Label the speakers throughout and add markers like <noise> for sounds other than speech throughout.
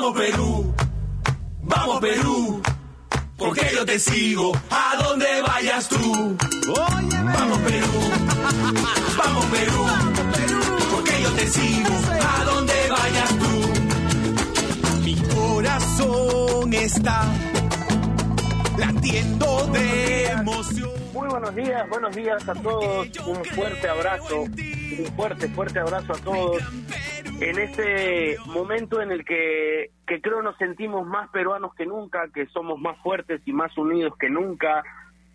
Speaker 1: Vamos Perú, vamos Perú, porque yo te sigo a donde vayas tú. Vamos Perú, vamos Perú, porque yo te sigo a donde vayas tú. Mi corazón está latiendo de emoción.
Speaker 2: Muy buenos días, buenos días a todos. Un fuerte abrazo, un fuerte, fuerte abrazo a todos. En este momento en el que, que creo nos sentimos más peruanos que nunca, que somos más fuertes y más unidos que nunca,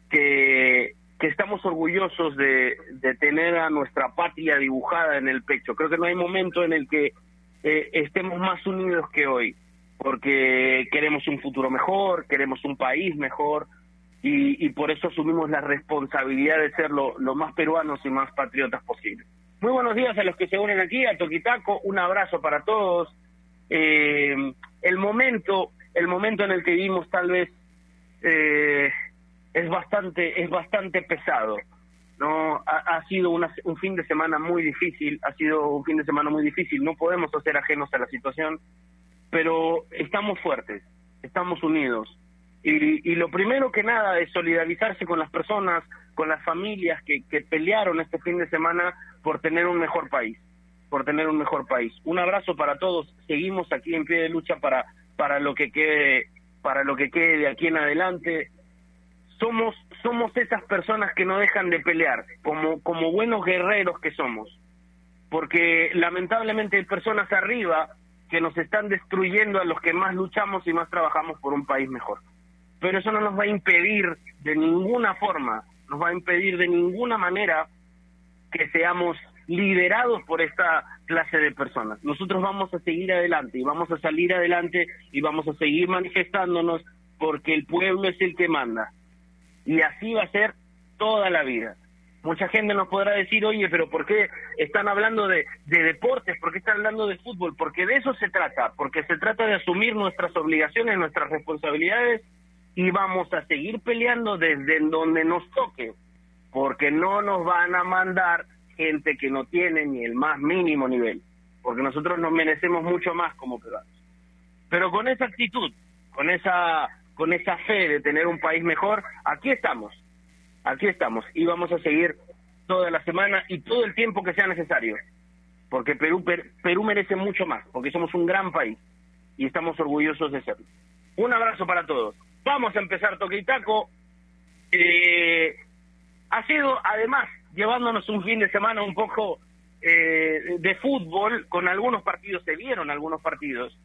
Speaker 2: que, estamos orgullosos de, tener a nuestra patria dibujada en el pecho. Creo que no hay momento en el que eh, estemos más unidos que hoy, porque queremos un futuro mejor, queremos un país mejor, y, por eso asumimos la responsabilidad de ser lo más peruanos y más patriotas posible. Muy buenos días a los que se unen aquí, a Toquitaco, un abrazo para todos. Eh, el momento, el momento en el que vivimos tal vez eh, es bastante, es bastante pesado. No, ha, sido una, un fin de semana muy difícil, ha sido un fin de semana muy difícil. No podemos ser ajenos a la situación, pero estamos fuertes, estamos unidos. Y, y lo primero que nada es solidarizarse con las personas, con las familias que pelearon este fin de semana por tener un mejor país, por tener un mejor país. Un abrazo para todos. Seguimos aquí en pie de lucha para para lo que quede para lo que quede de aquí en adelante. Somos somos esas personas que no dejan de pelear, como como buenos guerreros que somos. Porque lamentablemente hay personas arriba que nos están destruyendo a los que más luchamos y más trabajamos por un país mejor. Pero eso no nos va a impedir de ninguna forma, nos va a impedir de ninguna manera que seamos liderados por esta clase de personas. Nosotros vamos a seguir adelante y vamos a salir adelante y vamos a seguir manifestándonos porque el pueblo es el que manda. Y así va a ser toda la vida. Mucha gente nos podrá decir, oye, pero ¿por qué están hablando de, de deportes? ¿Por qué están hablando de fútbol? Porque de eso se trata, porque se trata de asumir nuestras obligaciones, nuestras responsabilidades y vamos a seguir peleando desde donde nos toque, porque no nos van a mandar gente que no tiene ni el más mínimo nivel, porque nosotros nos merecemos mucho más como peruanos. Pero con esa actitud, con esa con esa fe de tener un país mejor, aquí estamos, aquí estamos y vamos a seguir toda la semana y todo el tiempo que sea necesario, porque Perú per, Perú merece mucho más, porque somos un gran país y estamos orgullosos de serlo. Un abrazo para todos. Vamos a empezar Toque y Taco. Eh, ha sido además llevándonos un fin de semana un poco eh, de fútbol, con algunos partidos, se vieron algunos partidos,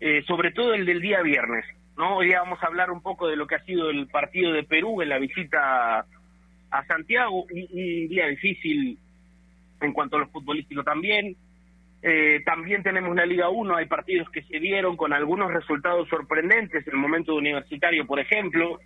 Speaker 2: eh, sobre todo el del día viernes. ¿no? Hoy día vamos a hablar un poco de lo que ha sido el partido de Perú en la visita a Santiago, un, un día difícil en cuanto a lo futbolístico también. Eh, también tenemos la Liga 1, hay partidos que se dieron con algunos resultados sorprendentes, en el momento universitario, por ejemplo.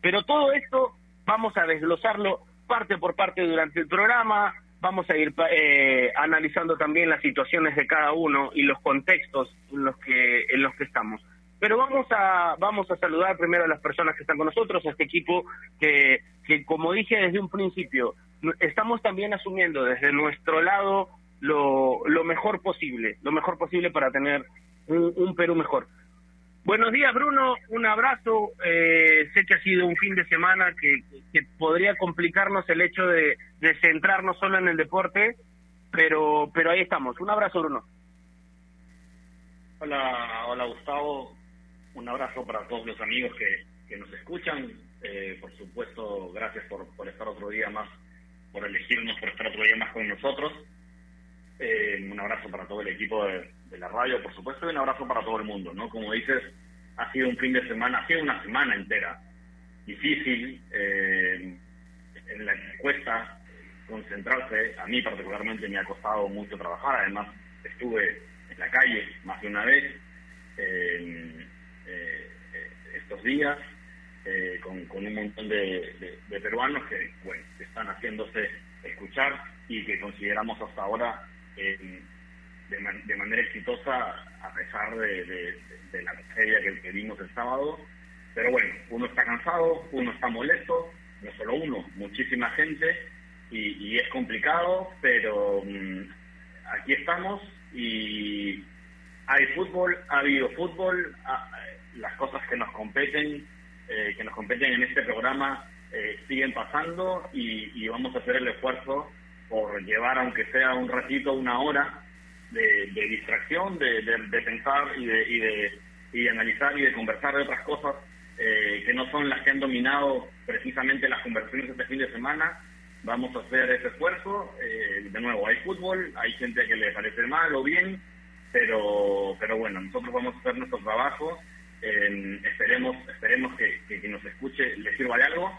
Speaker 2: Pero todo esto vamos a desglosarlo parte por parte durante el programa, vamos a ir eh, analizando también las situaciones de cada uno y los contextos en los que en los que estamos. Pero vamos a vamos a saludar primero a las personas que están con nosotros, a este equipo que que como dije desde un principio, estamos también asumiendo desde nuestro lado lo, lo mejor posible, lo mejor posible para tener un, un Perú mejor. Buenos días, Bruno. Un abrazo. Eh, sé que ha sido un fin de semana que, podría complicarnos el hecho de, de, centrarnos solo en el deporte, pero, pero ahí estamos. Un abrazo, Bruno.
Speaker 3: Hola, hola Gustavo. Un abrazo para todos los amigos que, que nos escuchan. Eh, por supuesto, gracias por, por estar otro día más, por elegirnos, por estar otro día más con nosotros. Eh, un abrazo para todo el equipo de, la radio, por supuesto, y un abrazo para todo el mundo, ¿no? Como dices, ha sido un fin de semana, ha sido una semana entera difícil, eh, en la que cuesta concentrarse, a mí particularmente me ha costado mucho trabajar, además estuve en la calle más de una vez eh, estos días, con, con, un montón de, de, peruanos que, bueno, están haciéndose escuchar y que consideramos hasta ahora eh, de, man de, manera exitosa a pesar de, la tragedia que, que, vimos el sábado. Pero bueno, uno está cansado, uno está molesto, no solo uno, muchísima gente, y, y es complicado, pero um, aquí estamos y, hay fútbol, ha habido fútbol, las cosas que nos competen, eh, que nos competen en este programa eh, siguen pasando y, vamos a hacer el esfuerzo por llevar, aunque sea un ratito, una hora de, distracción, de, pensar y de, y de, y analizar y de conversar de otras cosas eh, que no son las que han dominado precisamente las conversaciones este fin de semana. Vamos a hacer ese esfuerzo. de nuevo, hay fútbol, hay gente que le parece mal o bien, pero, pero bueno, nosotros vamos a hacer nuestro trabajo. esperemos esperemos que, nos escuche le sirva de algo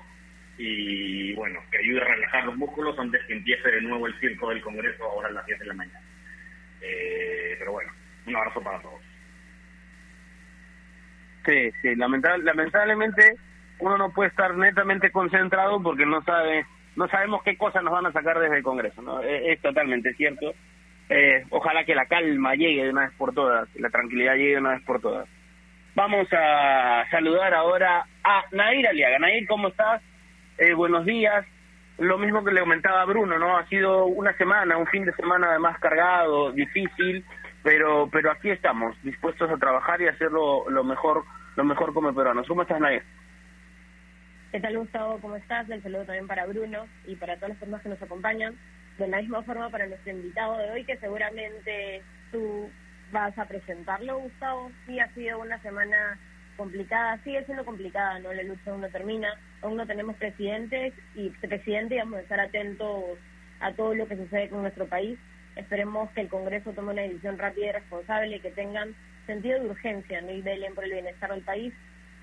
Speaker 3: y bueno, que ayude a relajar los músculos antes que empiece de nuevo el circo del Congreso ahora a las 10 de la mañana. Eh, pero bueno, un abrazo para todos.
Speaker 2: Sí, sí, lamentablemente uno no puede estar netamente concentrado porque no sabe no sabemos qué cosas nos van a sacar desde el Congreso, ¿no? Es, totalmente cierto. Eh, ojalá que la calma llegue de una vez por todas, la tranquilidad llegue de una vez por todas. Vamos a saludar ahora a Nair Aliaga. Nair, ¿cómo estás? Eh, buenos días. Lo mismo que le comentaba Bruno, ¿no? Ha sido una semana, un fin de semana además cargado, difícil, pero pero aquí estamos, dispuestos a trabajar y hacerlo lo mejor lo mejor como peruanos. ¿Cómo estás, Nair?
Speaker 4: ¿Qué tal, Gustavo? ¿Cómo estás? El saludo también para Bruno y para todas las personas que nos acompañan. De la misma forma para nuestro invitado de hoy, que seguramente tú vas a presentarlo, Gustavo. Sí, ha sido una semana complicada, sigue siendo complicada, ¿no? La lucha aún no termina, aún no tenemos presidentes y presidente vamos a estar atentos a todo lo que sucede con nuestro país. Esperemos que el Congreso tome una decisión rápida y responsable, que tengan sentido de urgencia ¿no? y velen por el bienestar del país.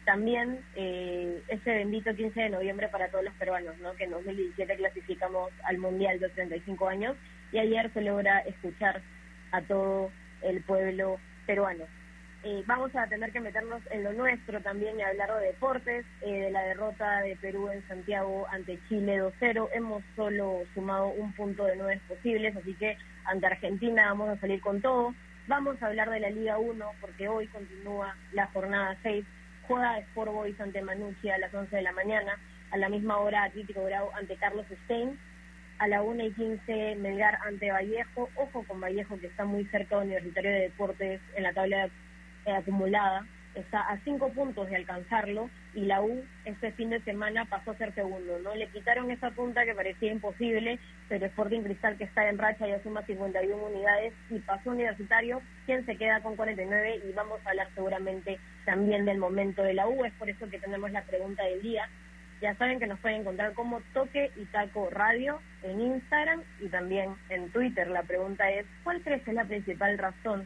Speaker 4: También eh, ese bendito 15 de noviembre para todos los peruanos, ¿no? que en 2017 clasificamos al Mundial de 35 años y ayer se logra escuchar a todo el pueblo peruano. Eh, vamos a tener que meternos en lo nuestro también y hablar de deportes, eh, de la derrota de Perú en Santiago ante Chile 2-0. Hemos solo sumado un punto de nueve posibles, así que ante Argentina vamos a salir con todo. Vamos a hablar de la Liga 1 porque hoy continúa la jornada 6. Juega Sport Boys ante Manucci a las 11 de la mañana. A la misma hora Atlético Bravo ante Carlos Stein a la 1 y 15 Melgar ante Vallejo. Ojo con Vallejo que está muy cerca de Universitario de Deportes en la tabla eh, acumulada, está a cinco puntos de alcanzarlo y la U este fin de semana pasó a ser segundo, ¿no? Le quitaron esa punta que parecía imposible, pero Sporting Cristal que está en racha ya suma 51 unidades y pasó Universitario, quien se queda con 49 y vamos a hablar seguramente también del momento de la U, es por eso que tenemos la pregunta del día. Ya saben que nos pueden encontrar como Toque y Taco Radio en Instagram y también en Twitter. La pregunta es, ¿cuál crees que es la principal razón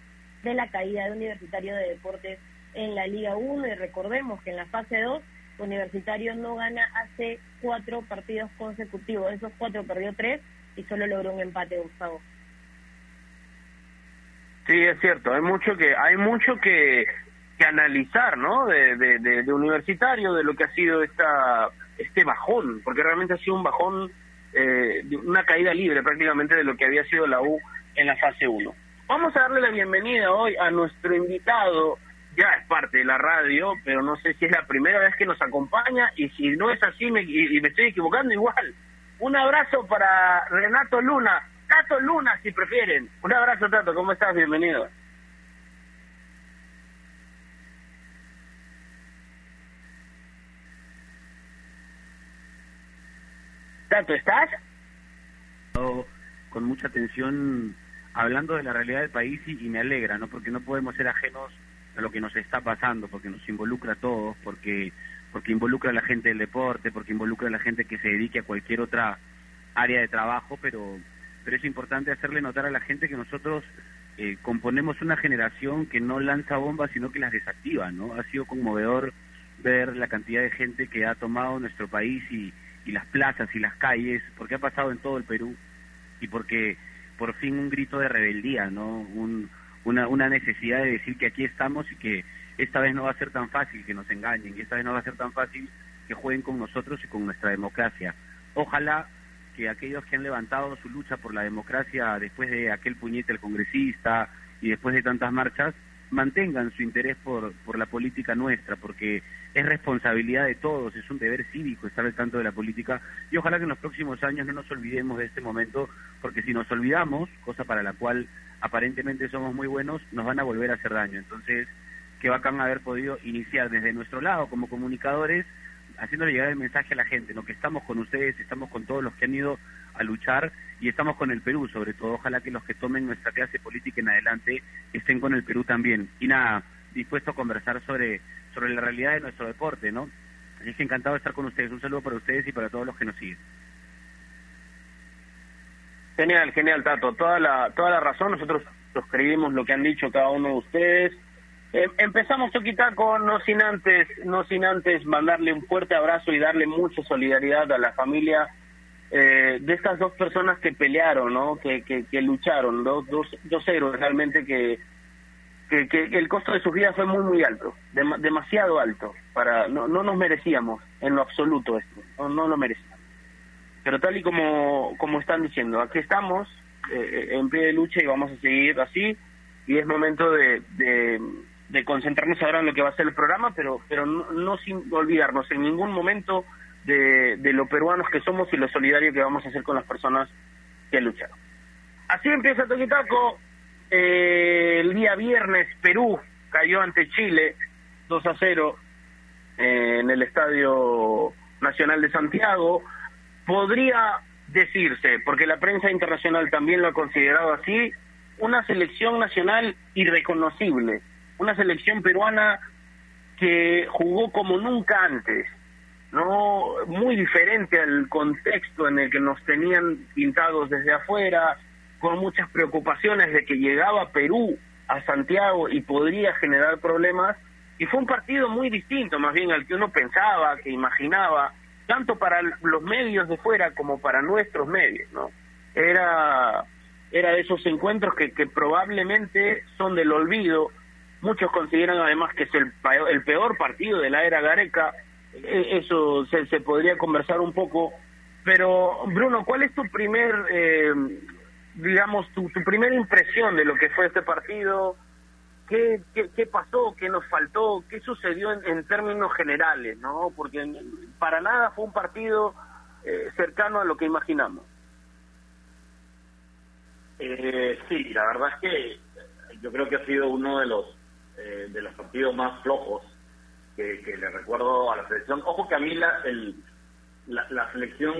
Speaker 4: de la caída de Universitario de Deportes en la Liga 1 y recordemos que en la fase 2 Universitario no gana hace cuatro partidos consecutivos, esos cuatro perdió tres y solo logró un empate, Gustavo.
Speaker 2: Sí, es cierto, hay mucho que hay mucho que, que analizar, ¿no? De, de, Universitario, de lo que ha sido esta este bajón, porque realmente ha sido un bajón, eh, una caída libre prácticamente de lo que había sido la U en la fase 1. Vamos a darle la bienvenida hoy a nuestro invitado, ya es parte de la radio, pero no sé si es la primera vez que nos acompaña y si no es así me, y, me estoy equivocando igual. Un abrazo para Renato Luna, Tato Luna si prefieren. Un abrazo Tato, ¿cómo estás? Bienvenido. Tato, ¿estás?
Speaker 5: Con mucha atención hablando de la realidad del país y, me alegra, ¿no? Porque no podemos ser ajenos a lo que nos está pasando, porque nos involucra a todos, porque porque involucra a la gente del deporte, porque involucra a la gente que se dedique a cualquier otra área de trabajo, pero pero es importante hacerle notar a la gente que nosotros eh, componemos una generación que no lanza bombas, sino que las desactiva, ¿no? Ha sido conmovedor ver la cantidad de gente que ha tomado nuestro país y, y las plazas y las calles, porque ha pasado en todo el Perú y porque por fin un grito de rebeldía, ¿no? Un, una, una necesidad de decir que aquí estamos y que esta vez no va a ser tan fácil que nos engañen y esta vez no va a ser tan fácil que jueguen con nosotros y con nuestra democracia. Ojalá que aquellos que han levantado su lucha por la democracia después de aquel puñete al congresista y después de tantas marchas, mantengan su interés por, por la política nuestra, porque es responsabilidad de todos, es un deber cívico estar al tanto de la política y ojalá que en los próximos años no nos olvidemos de este momento, porque si nos olvidamos, cosa para la cual aparentemente somos muy buenos, nos van a volver a hacer daño. Entonces, qué bacán haber podido iniciar desde nuestro lado como comunicadores, haciéndole llegar el mensaje a la gente, ¿no? que estamos con ustedes, estamos con todos los que han ido a luchar y estamos con el Perú sobre todo. Ojalá que los que tomen nuestra clase política en adelante estén con el Perú también. Y nada, dispuesto a conversar sobre, sobre la realidad de nuestro deporte, ¿no? Así que encantado de estar con ustedes. Un saludo para ustedes y para todos los que nos siguen.
Speaker 2: Genial, genial, Tato. Toda la, toda la razón. Nosotros suscribimos lo que han dicho cada uno de ustedes. Eh, empezamos con no sin antes, no sin antes mandarle un fuerte abrazo y darle mucha solidaridad a la familia eh, de estas dos personas que pelearon, ¿no? Que, que, lucharon, dos, dos, dos héroes realmente que, que, que, el costo de sus vidas fue muy, muy alto, demasiado alto. para no, no nos merecíamos en lo absoluto esto, no, no lo merecíamos. Pero tal y como, como están diciendo, aquí estamos eh, en pie de lucha y vamos a seguir así y es momento de, de, concentrarnos ahora en lo que va a ser el programa, pero, pero no, sin olvidarnos en ningún momento de, de lo peruanos que somos y lo solidario que vamos a hacer con las personas que lucharon. Así empieza Toquitaco. Eh, el día viernes Perú cayó ante Chile 2 a 0 eh, en el Estadio Nacional de Santiago podría decirse, porque la prensa internacional también lo ha considerado así, una selección nacional irreconocible, una selección peruana que jugó como nunca antes, no muy diferente al contexto en el que nos tenían pintados desde afuera, con muchas preocupaciones de que llegaba Perú a Santiago y podría generar problemas, y fue un partido muy distinto más bien al que uno pensaba, que imaginaba, tanto para los medios de fuera como para nuestros medios, ¿no? Era, era de esos encuentros que, que probablemente son del olvido. Muchos consideran además que es el, el peor partido de la era Gareca. E, eso se, se podría conversar un poco. Pero, Bruno, ¿cuál es tu primer, eh, digamos, tu, tu primera impresión de lo que fue este partido? qué, qué, pasó, qué nos faltó, qué sucedió en, términos generales, ¿no? Porque para nada fue un partido eh, cercano a lo que imaginamos.
Speaker 3: Eh, sí, la verdad es que yo creo que ha sido uno de los eh, de los partidos más flojos que, le recuerdo a la selección. Ojo que a mí la, el, la, selección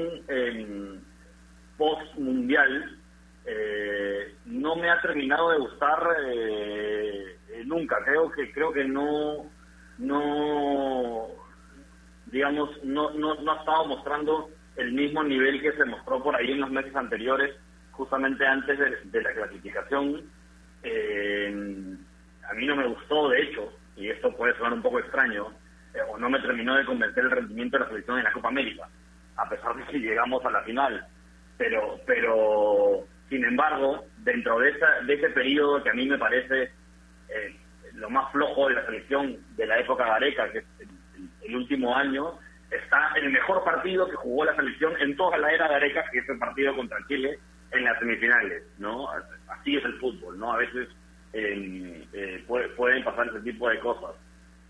Speaker 3: post mundial eh, no me ha terminado de gustar eh, eh, nunca. Creo que creo que no no digamos no, no, no ha estado mostrando el mismo nivel que se mostró por ahí en los meses anteriores, justamente antes de, la clasificación. A mí no me gustó, de hecho, y esto puede sonar un poco extraño, o no me terminó de convencer el rendimiento de la selección en la Copa América, a pesar de que llegamos a la final. Pero, pero sin embargo, dentro de, esa, de ese periodo que a mí me parece eh, lo más flojo de la selección de la época Gareca, que es el, último año, está el mejor partido que jugó la selección en toda la era Gareca, que es el partido contra Chile en las semifinales, ¿no? Así es el fútbol, ¿no? A veces eh, pueden pasar ese tipo de cosas.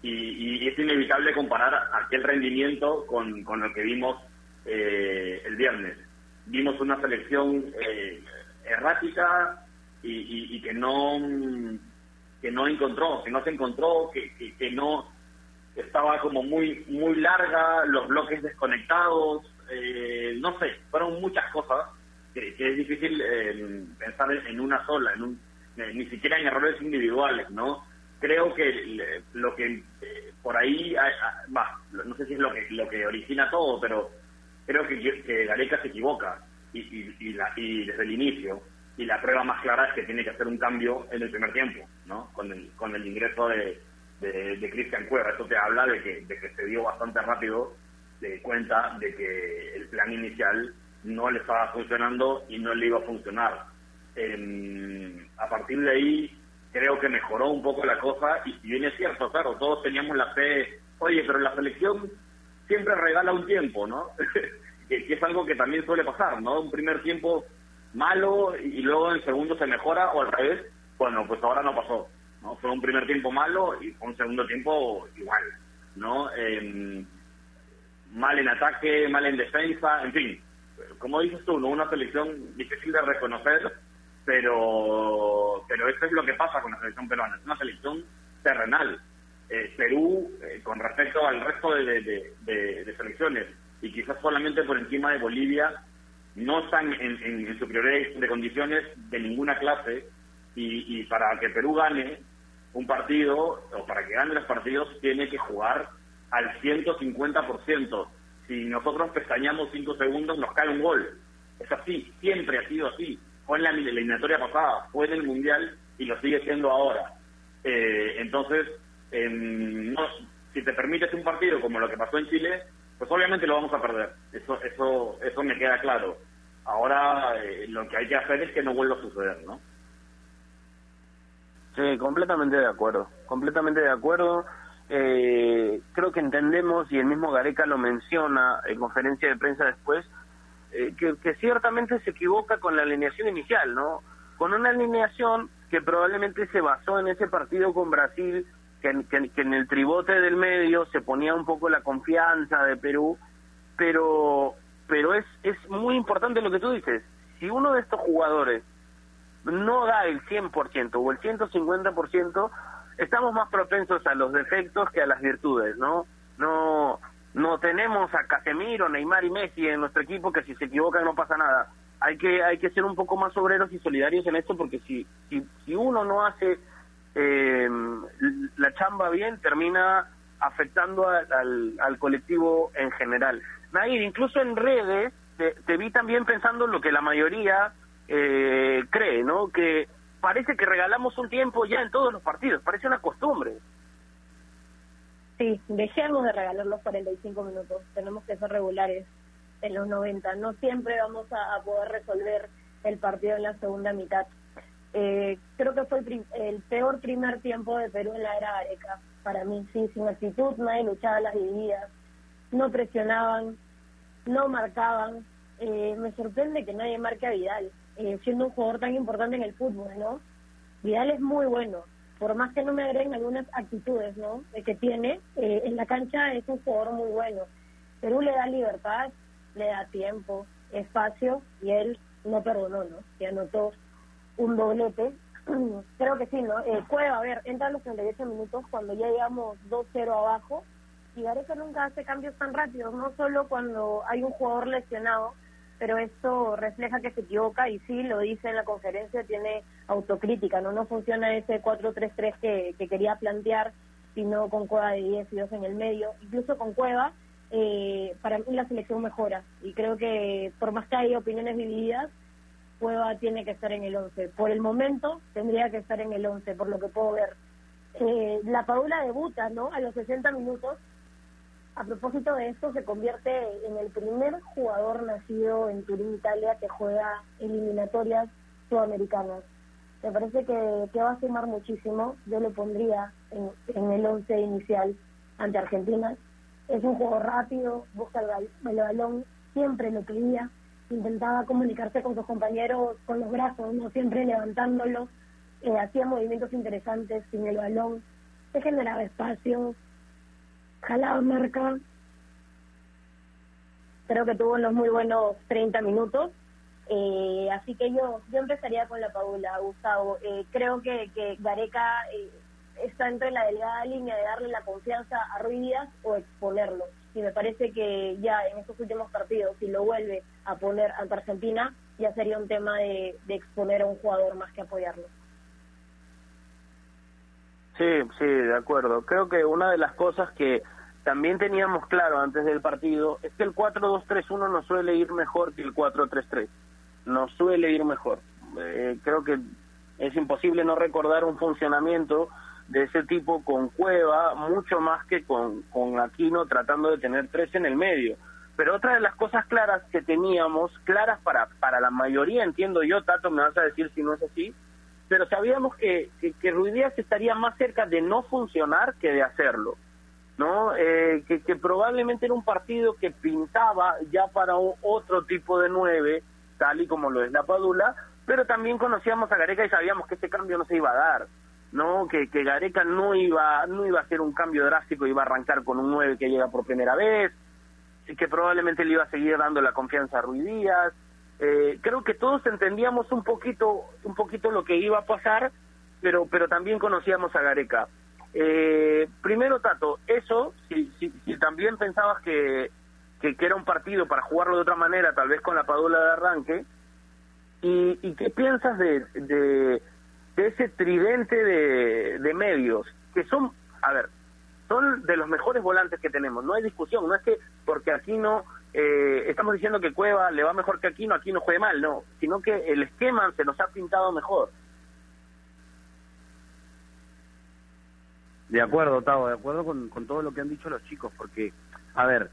Speaker 3: Y, es inevitable comparar aquel rendimiento con, con lo que vimos eh, el viernes. Vimos una selección eh, errática y, que no que no encontró, que no se encontró, que, que, no estaba como muy muy larga, los bloques desconectados, eh, no sé, fueron muchas cosas que, es difícil eh, pensar en una sola, en un, eh, ni siquiera en errores individuales, ¿no? Creo que lo que por ahí va, no sé si es lo que lo que origina todo, pero creo que, que Gareca se equivoca y, la, y desde el inicio. Y la prueba más clara es que tiene que hacer un cambio en el primer tiempo, ¿no? Con el, con el ingreso de, de, Cristian Cueva. Eso te habla de que, de que se dio bastante rápido de cuenta de que el plan inicial no le estaba funcionando y no le iba a funcionar. A partir de ahí creo que mejoró un poco la cosa y si bien es cierto, claro, todos teníamos la fe, oye, pero la selección siempre regala un tiempo, ¿no? <laughs> que, es algo que también suele pasar, ¿no? Un primer tiempo malo y luego en segundo se mejora o al revés. Bueno, pues ahora no pasó, ¿no? Fue un primer tiempo malo y un segundo tiempo igual, ¿no? mal en ataque, mal en defensa, en fin. Como dices tú, ¿no? Una selección difícil de reconocer pero, pero eso es lo que pasa con la selección peruana, es una selección terrenal. Eh, Perú, eh, con respecto al resto de, de, selecciones, y quizás solamente por encima de Bolivia, no están en, en, superioridad de condiciones de ninguna clase, y, y para que Perú gane un partido, o para que gane los partidos, tiene que jugar al 150%. Si nosotros pestañamos 5 segundos, nos cae un gol. Es así, siempre ha sido así. Fue en la eliminatoria pasada, fue en el Mundial y lo sigue siendo ahora. Eh, entonces, no, si te permites un partido como lo que pasó en Chile, pues obviamente lo vamos a perder. Eso, eso, eso me queda claro. Ahora eh, lo que hay que hacer es que no vuelva a suceder, ¿no?
Speaker 2: Sí, completamente de acuerdo, completamente de acuerdo. Eh, creo que entendemos, y el mismo Gareca lo menciona en conferencia de prensa después, eh, que, ciertamente se equivoca con la alineación inicial, ¿no? Con una alineación que probablemente se basó en ese partido con Brasil, que, en el tribote del medio se ponía un poco la confianza de Perú, pero, pero es, es muy importante lo que tú dices. Si uno de estos jugadores no da el 100% o el 150%, estamos más propensos a los defectos que a las virtudes, ¿no? No no tenemos a Casemiro, Neymar y Messi en nuestro equipo que si se equivocan no pasa nada. Hay que hay que ser un poco más obreros y solidarios en esto porque si si, si uno no hace eh, la chamba bien termina afectando al, al, colectivo en general. Nair, incluso en redes te, vi también pensando lo que la mayoría eh, cree, ¿no? Que parece que regalamos un tiempo ya en todos los partidos, parece una costumbre.
Speaker 4: Sí, dejemos de regalar los 45 minutos, tenemos que ser regulares en los 90, no siempre vamos a, poder resolver el partido en la segunda mitad. Eh, creo que fue el, peor primer tiempo de Perú en la era Areca, para mí, sí, sin actitud, nadie luchaba las divididas, no presionaban, no marcaban. Eh, me sorprende que nadie marque a Vidal, eh, siendo un jugador tan importante en el fútbol, ¿no? Vidal es muy bueno, por más que no me agreguen algunas actitudes ¿no? que tiene, eh, en la cancha es un jugador muy bueno. Perú le da libertad, le da tiempo, espacio, y él no perdonó, ¿no? Y anotó un doblete. <clears throat> Creo que sí, ¿no? Eh, Cueva, a ver, entra a los 38 minutos cuando ya llegamos 2-0 abajo, y Gareca nunca hace cambios tan rápidos, no solo cuando hay un jugador lesionado, pero esto refleja que se equivoca y sí, lo dice en la conferencia, tiene autocrítica, no no funciona ese 4-3-3 que, que quería plantear, sino con Cueva de 10 y 2 en el medio. Incluso con Cueva, eh, para mí la selección mejora y creo que por más que haya opiniones divididas, Cueva tiene que estar en el 11. Por el momento tendría que estar en el 11, por lo que puedo ver. Eh, la Paula debuta, ¿no? A los 60 minutos a propósito de esto, se convierte en el primer jugador nacido en Turín, Italia, que juega eliminatorias sudamericanas. Me parece que, que va a sumar muchísimo. Yo lo pondría en, en el once inicial ante Argentina. Es un juego rápido, busca el, balón, siempre lo quería, intentaba comunicarse con sus compañeros con los brazos, no siempre levantándolo, eh, hacía movimientos interesantes sin el balón, se generaba espacio, jalaba marca. Creo que tuvo unos muy buenos 30 minutos. Eh, así que yo yo empezaría con la Paula, Gustavo. Eh, creo que, que Gareca eh, está entre la delgada línea de darle la confianza a Ruiz o exponerlo. Y me parece que ya en estos últimos partidos, si lo vuelve a poner ante Argentina, ya sería un tema de, de exponer a un jugador más que apoyarlo.
Speaker 2: Sí, sí, de acuerdo. Creo que una de las cosas que también teníamos claro antes del partido es que el 4-2-3-1 nos suele ir mejor que el 4-3-3. Nos suele ir mejor. Eh, creo que es imposible no recordar un funcionamiento de ese tipo con Cueva, mucho más que con, con Aquino tratando de tener tres en el medio. Pero otra de las cosas claras que teníamos, claras para, para la mayoría, entiendo yo, Tato, me vas a decir si no es así, pero sabíamos que, que, que Ruiz Díaz estaría más cerca de no funcionar que de hacerlo, ¿no? Eh, que, que probablemente era un partido que pintaba ya para otro tipo de nueve, tal y como lo es la Padula, pero también conocíamos a Gareca y sabíamos que este cambio no se iba a dar, ¿no? Que, que Gareca no iba, no iba a hacer un cambio drástico, iba a arrancar con un nueve que llega por primera vez, que probablemente le iba a seguir dando la confianza a Ruiz Díaz, eh, creo que todos entendíamos un poquito, un poquito lo que iba a pasar, pero, pero también conocíamos a Gareca. Eh, primero, Tato, eso, si, si, si también pensabas que, que, era un partido para jugarlo de otra manera, tal vez con la padula de arranque, ¿y, y qué piensas de, de, ese tridente de, medios? Que son, a ver, son de los mejores volantes que tenemos, no hay discusión, no es que porque aquí no eh, estamos diciendo que Cueva le va mejor que Aquino, Aquino juegue mal, no, sino que el esquema se nos ha pintado mejor.
Speaker 5: De acuerdo, Tavo, de acuerdo con, con todo lo que han dicho los chicos, porque, a ver,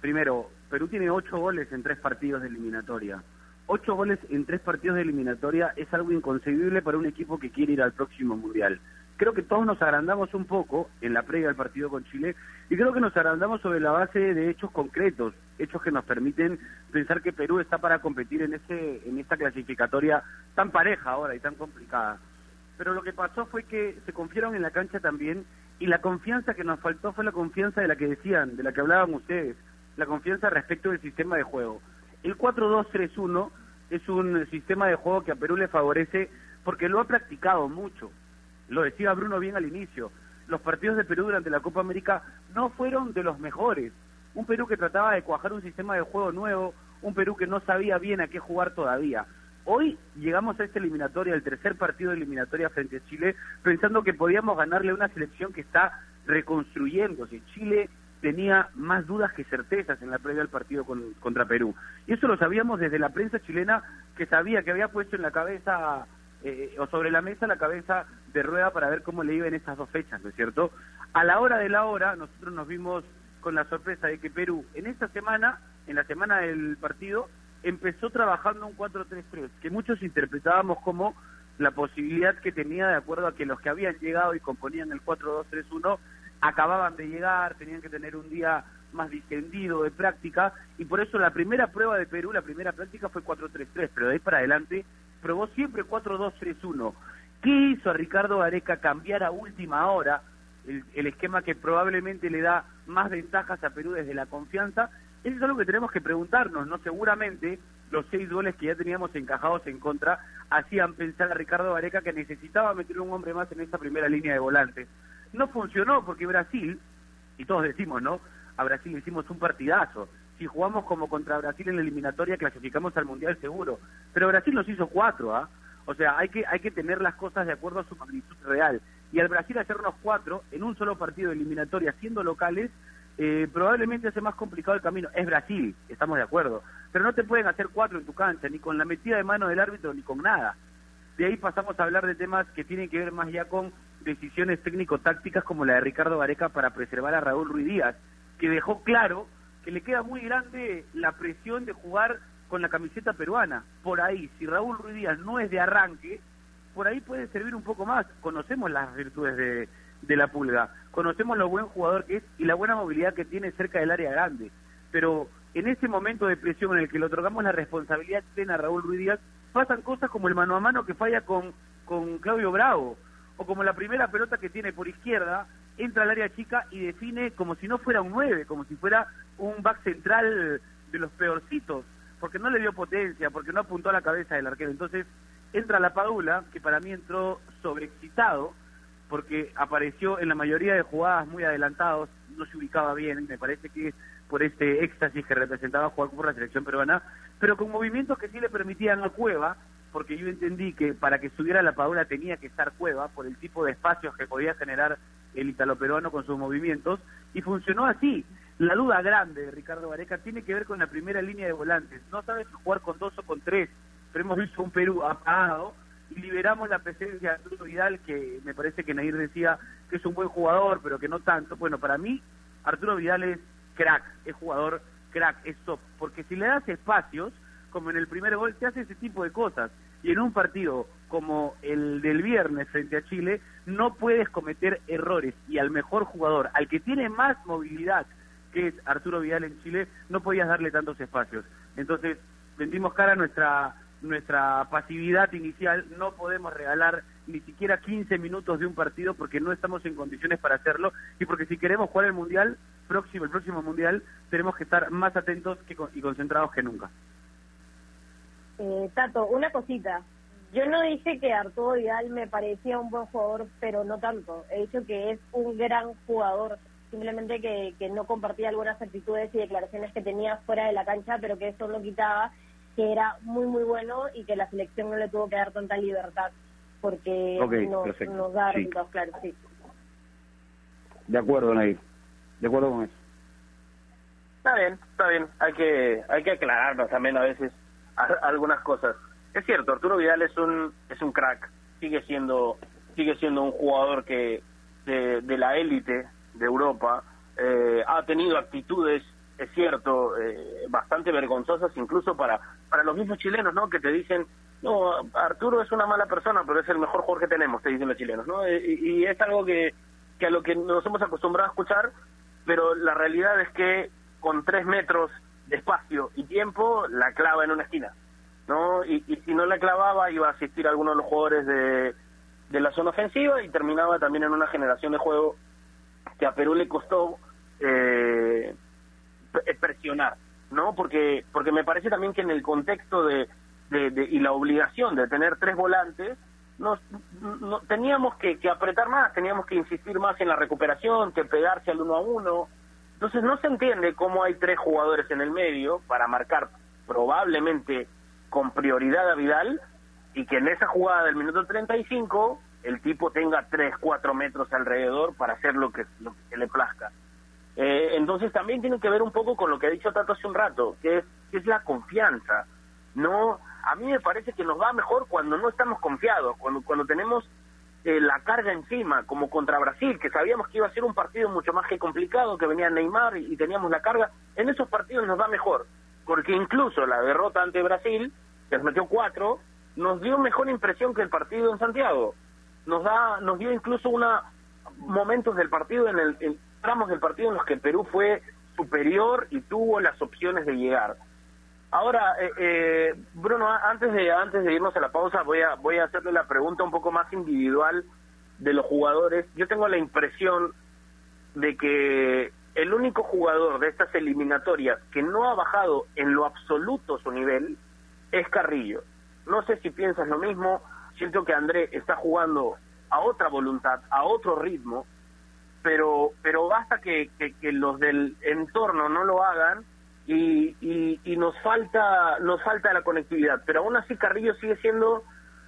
Speaker 5: primero, Perú tiene ocho goles en tres partidos de eliminatoria. Ocho goles en tres partidos de eliminatoria es algo inconcebible para un equipo que quiere ir al próximo Mundial creo que todos nos agrandamos un poco en la previa del partido con Chile y creo que nos agrandamos sobre la base de hechos concretos, hechos que nos permiten pensar que Perú está para competir en ese en esta clasificatoria tan pareja ahora y tan complicada. Pero lo que pasó fue que se confiaron en la cancha también y la confianza que nos faltó fue la confianza de la que decían, de la que hablaban ustedes, la confianza respecto del sistema de juego. El 4-2-3-1 es un sistema de juego que a Perú le favorece porque lo ha practicado mucho lo decía Bruno bien al inicio, los partidos de Perú durante la Copa América no fueron de los mejores. Un Perú que trataba de cuajar un sistema de juego nuevo, un Perú que no sabía bien a qué jugar todavía. Hoy llegamos a esta eliminatoria, el tercer partido de eliminatoria frente a Chile, pensando que podíamos ganarle a una selección que está reconstruyéndose. Chile tenía más dudas que certezas en la previa del partido contra Perú. Y eso lo sabíamos desde la prensa chilena, que sabía que había puesto en la cabeza eh, o sobre la mesa la cabeza de rueda para ver cómo le iban estas dos fechas, ¿no es cierto? A la hora de la hora, nosotros nos vimos con la sorpresa de que Perú, en esta semana, en la semana del partido, empezó trabajando un 4-3-3, que muchos interpretábamos como la posibilidad que tenía de acuerdo a que los que habían llegado y componían el 4-2-3-1 acababan de llegar, tenían que tener un día más distendido de práctica, y por eso la primera prueba de Perú, la primera práctica fue 4-3-3, pero de ahí para adelante probó siempre 4-2-3-1. ¿Qué hizo a Ricardo Areca cambiar a última hora el, esquema que probablemente le da más ventajas a Perú desde la confianza? Eso es algo que tenemos que preguntarnos, ¿no? Seguramente los seis goles que ya teníamos encajados en contra hacían pensar a Ricardo Areca que necesitaba meter un hombre más en esa primera línea de volantes. No funcionó porque Brasil, y todos decimos, ¿no? A Brasil hicimos un partidazo si jugamos como contra Brasil en la eliminatoria, clasificamos al Mundial seguro. Pero Brasil nos hizo cuatro, ¿ah? O sea, hay que, hay que tener las cosas de acuerdo a su magnitud real. Y al Brasil hacernos cuatro en un solo partido de eliminatoria, siendo locales, eh, probablemente hace más complicado el camino. Es Brasil, estamos de acuerdo. Pero no te pueden hacer cuatro en tu cancha, ni con la metida de mano del árbitro, ni con nada. De ahí pasamos a hablar de temas que tienen que ver más ya con decisiones técnico-tácticas como la de Ricardo Vareca para preservar a Raúl Ruiz Díaz, que dejó claro que le queda muy grande la presión de jugar con la camiseta peruana. Por ahí, si Raúl Ruiz Díaz no es de arranque, por ahí puede servir un poco más. Conocemos las virtudes de, de la pulga, conocemos lo buen jugador que es y la buena movilidad que tiene cerca del área grande. Pero en ese momento de presión en el que le otorgamos la responsabilidad plena a Raúl Ruiz Díaz, pasan cosas como el mano a mano que falla con, con Claudio Bravo, o como la primera pelota que tiene por izquierda, entra al área chica y define como si no fuera un 9, como si fuera un back central de los peorcitos, porque no le dio potencia, porque no apuntó a la cabeza del arquero. Entonces entra la Padula, que para mí entró sobreexcitado, porque apareció en la mayoría de jugadas muy adelantados, no se ubicaba bien, me parece que por este éxtasis que representaba jugar por la selección peruana, pero con movimientos que sí le permitían a Cueva, porque yo entendí que para que subiera la Padula tenía que estar Cueva, por el tipo de espacios que podía generar el italo peruano con sus movimientos, y funcionó así. La duda grande de Ricardo Vareca tiene que ver con la primera línea de volantes. No sabe jugar con dos o con tres, pero hemos visto un Perú apagado liberamos la presencia de Arturo Vidal, que me parece que Nair decía que es un buen jugador, pero que no tanto. Bueno, para mí, Arturo Vidal es crack, es jugador crack, es top, porque si le das espacios, como en el primer gol, te hace ese tipo de cosas. Y en un partido como el del viernes frente a Chile, no puedes cometer errores. Y al mejor jugador, al que tiene más movilidad, que es Arturo Vidal en Chile, no podías darle tantos espacios. Entonces, vendimos cara a nuestra, nuestra pasividad inicial, no podemos regalar ni siquiera 15 minutos de un partido porque no estamos en condiciones para hacerlo y porque si queremos jugar el Mundial, próximo, el próximo Mundial, tenemos que estar más atentos que, y concentrados que nunca.
Speaker 4: Eh, Tato, una cosita. Yo no dije que Arturo Vidal me parecía un buen jugador, pero no tanto. He dicho que es un gran jugador. Simplemente que, que no compartía algunas actitudes y declaraciones que tenía fuera de la cancha, pero que eso no quitaba que era muy, muy bueno y que la selección no le tuvo que dar tanta libertad porque no, nos, da resultados claros, sí.
Speaker 5: De acuerdo, Nair. De acuerdo con eso.
Speaker 2: Está bien, está bien. Hay que hay que aclararnos también a veces algunas cosas. Es cierto, Arturo Vidal es un es un crack. Sigue siendo sigue siendo un jugador que de, de la élite de Europa eh, ha tenido actitudes, es cierto, eh, bastante vergonzosas incluso para para los mismos chilenos, ¿no? Que te dicen no, Arturo es una mala persona, pero es el mejor jugador que tenemos, te dicen los chilenos, ¿no? Y, es algo que, que a lo que nos hemos acostumbrado a escuchar, pero la realidad es que con tres metros de espacio y tiempo la clava en una esquina, ¿no? Y, si no la clavaba iba a asistir a alguno de los jugadores de, de la zona ofensiva y terminaba también en una generación de juego que a Perú le costó eh, presionar, ¿no? Porque porque me parece también que en el contexto de y la obligación de tener tres volantes, nos, no, teníamos que, apretar más, teníamos que insistir más en la recuperación, que pegarse al uno a uno. Entonces no se entiende cómo hay tres jugadores en el medio para marcar probablemente con prioridad a Vidal y que en esa jugada del minuto 35 el tipo tenga tres, cuatro metros alrededor para hacer lo que, lo que le plazca. Eh, entonces también tiene que ver un poco con lo que ha dicho Tato hace un rato, que es, que es la confianza. No a mí me parece que nos va mejor cuando no estamos confiados, cuando, cuando tenemos eh, la carga encima, como contra Brasil, que sabíamos que iba a ser un partido mucho más que complicado, que venía Neymar y, teníamos la carga, en esos partidos nos va mejor, porque incluso la derrota ante Brasil, que nos metió cuatro, nos dio mejor impresión que el partido en Santiago. Nos da, nos dio incluso una momentos del partido en el en tramos del partido en los que Perú fue superior y tuvo las opciones de llegar. Ahora, eh, eh, Bruno, antes de antes de irnos a la pausa, voy a voy a hacerle la pregunta un poco más individual de los jugadores. Yo tengo la impresión de que el único jugador de estas eliminatorias que no ha bajado en lo absoluto su nivel es Carrillo. No sé si piensas lo mismo. Siento que André está jugando a otra voluntad, a otro ritmo, pero pero basta que, que los del entorno no lo hagan y, y, nos falta nos falta la conectividad. Pero aún así Carrillo sigue siendo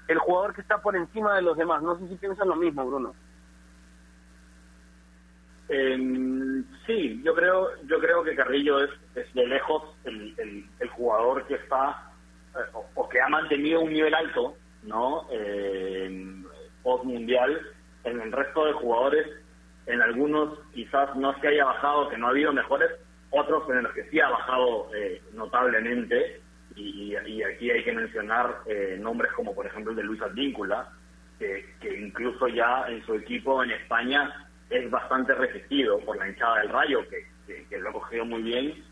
Speaker 2: el jugador que está por encima de los demás. No sé si piensan lo mismo, Bruno.
Speaker 3: Eh, sí, yo creo yo creo que Carrillo es, es de lejos el, el, jugador que está eh, o, que ha mantenido un nivel alto, ¿no? Eh, post mundial. En el resto de jugadores, en algunos quizás no se haya bajado, que no ha habido mejores, otros en los que sí ha bajado eh, notablemente, y, aquí hay que mencionar eh, nombres como por ejemplo el de Luis Advíncula, que, incluso ya en su equipo en España es bastante resistido por la hinchada del Rayo, que, lo ha cogido muy bien,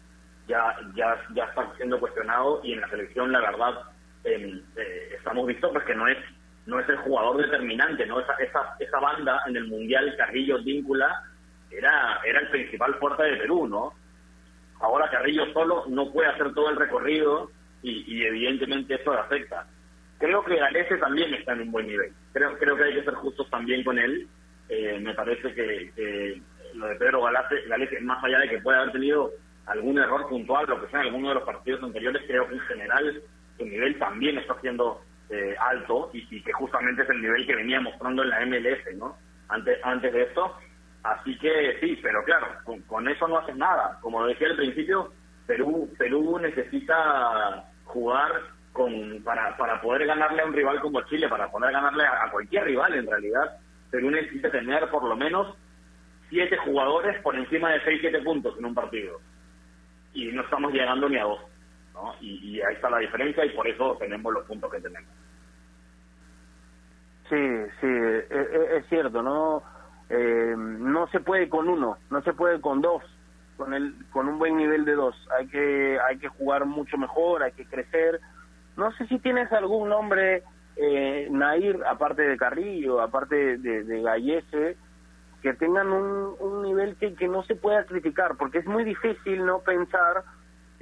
Speaker 3: ya, ya, ya está siendo cuestionado y en la selección la verdad eh, estamos visto pues que no es no es el jugador determinante, no esa, esa, esa banda en el Mundial Carrillo Víncula era, era el principal fuerte de Perú, ¿no? Ahora Carrillo solo no puede hacer todo el recorrido y, evidentemente eso le afecta. Creo que Galese también está en un buen nivel. Creo, creo que hay que ser justos también con él. Eh, me parece que, lo de Pedro Galese, más allá de que pueda haber tenido algún error puntual, lo que sea en alguno de los partidos anteriores, creo que en general su nivel también está siendo eh, alto y, que justamente es el nivel que venía mostrando en la MLS, ¿no? Antes, antes de esto, Así que sí, pero claro, con, eso no haces nada. Como decía al principio, Perú, Perú necesita jugar con para, para poder ganarle a un rival como Chile, para poder ganarle a, cualquier rival en realidad. Perú necesita tener por lo menos siete jugadores por encima de seis, siete puntos en un partido. Y no estamos llegando ni a dos. ¿no? Y, ahí está la diferencia y por eso tenemos los puntos que tenemos.
Speaker 2: Sí, sí, es, e, e, es cierto, ¿no? eh, no se puede con uno, no se puede con dos, con el, con un buen nivel de dos. Hay que, hay que jugar mucho mejor, hay que crecer. No sé si tienes algún nombre, eh, Nair, aparte de Carrillo, aparte de, de Gallese, que tengan un, un nivel que, que no se pueda criticar, porque es muy difícil no pensar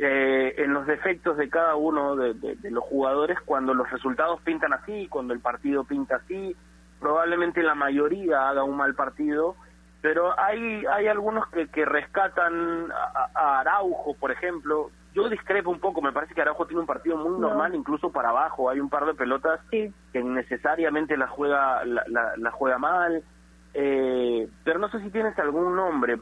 Speaker 2: eh, en los defectos de cada uno de, de, los jugadores cuando los resultados pintan así, cuando el partido pinta así. Probablemente la mayoría haga un mal partido, pero hay hay algunos que, que rescatan a, Araujo, por ejemplo. Yo discrepo un poco, me parece que Araujo tiene un partido muy normal, incluso para abajo. Hay un par de pelotas que necesariamente la juega la, la, juega mal. Eh, pero no sé si tienes algún nombre.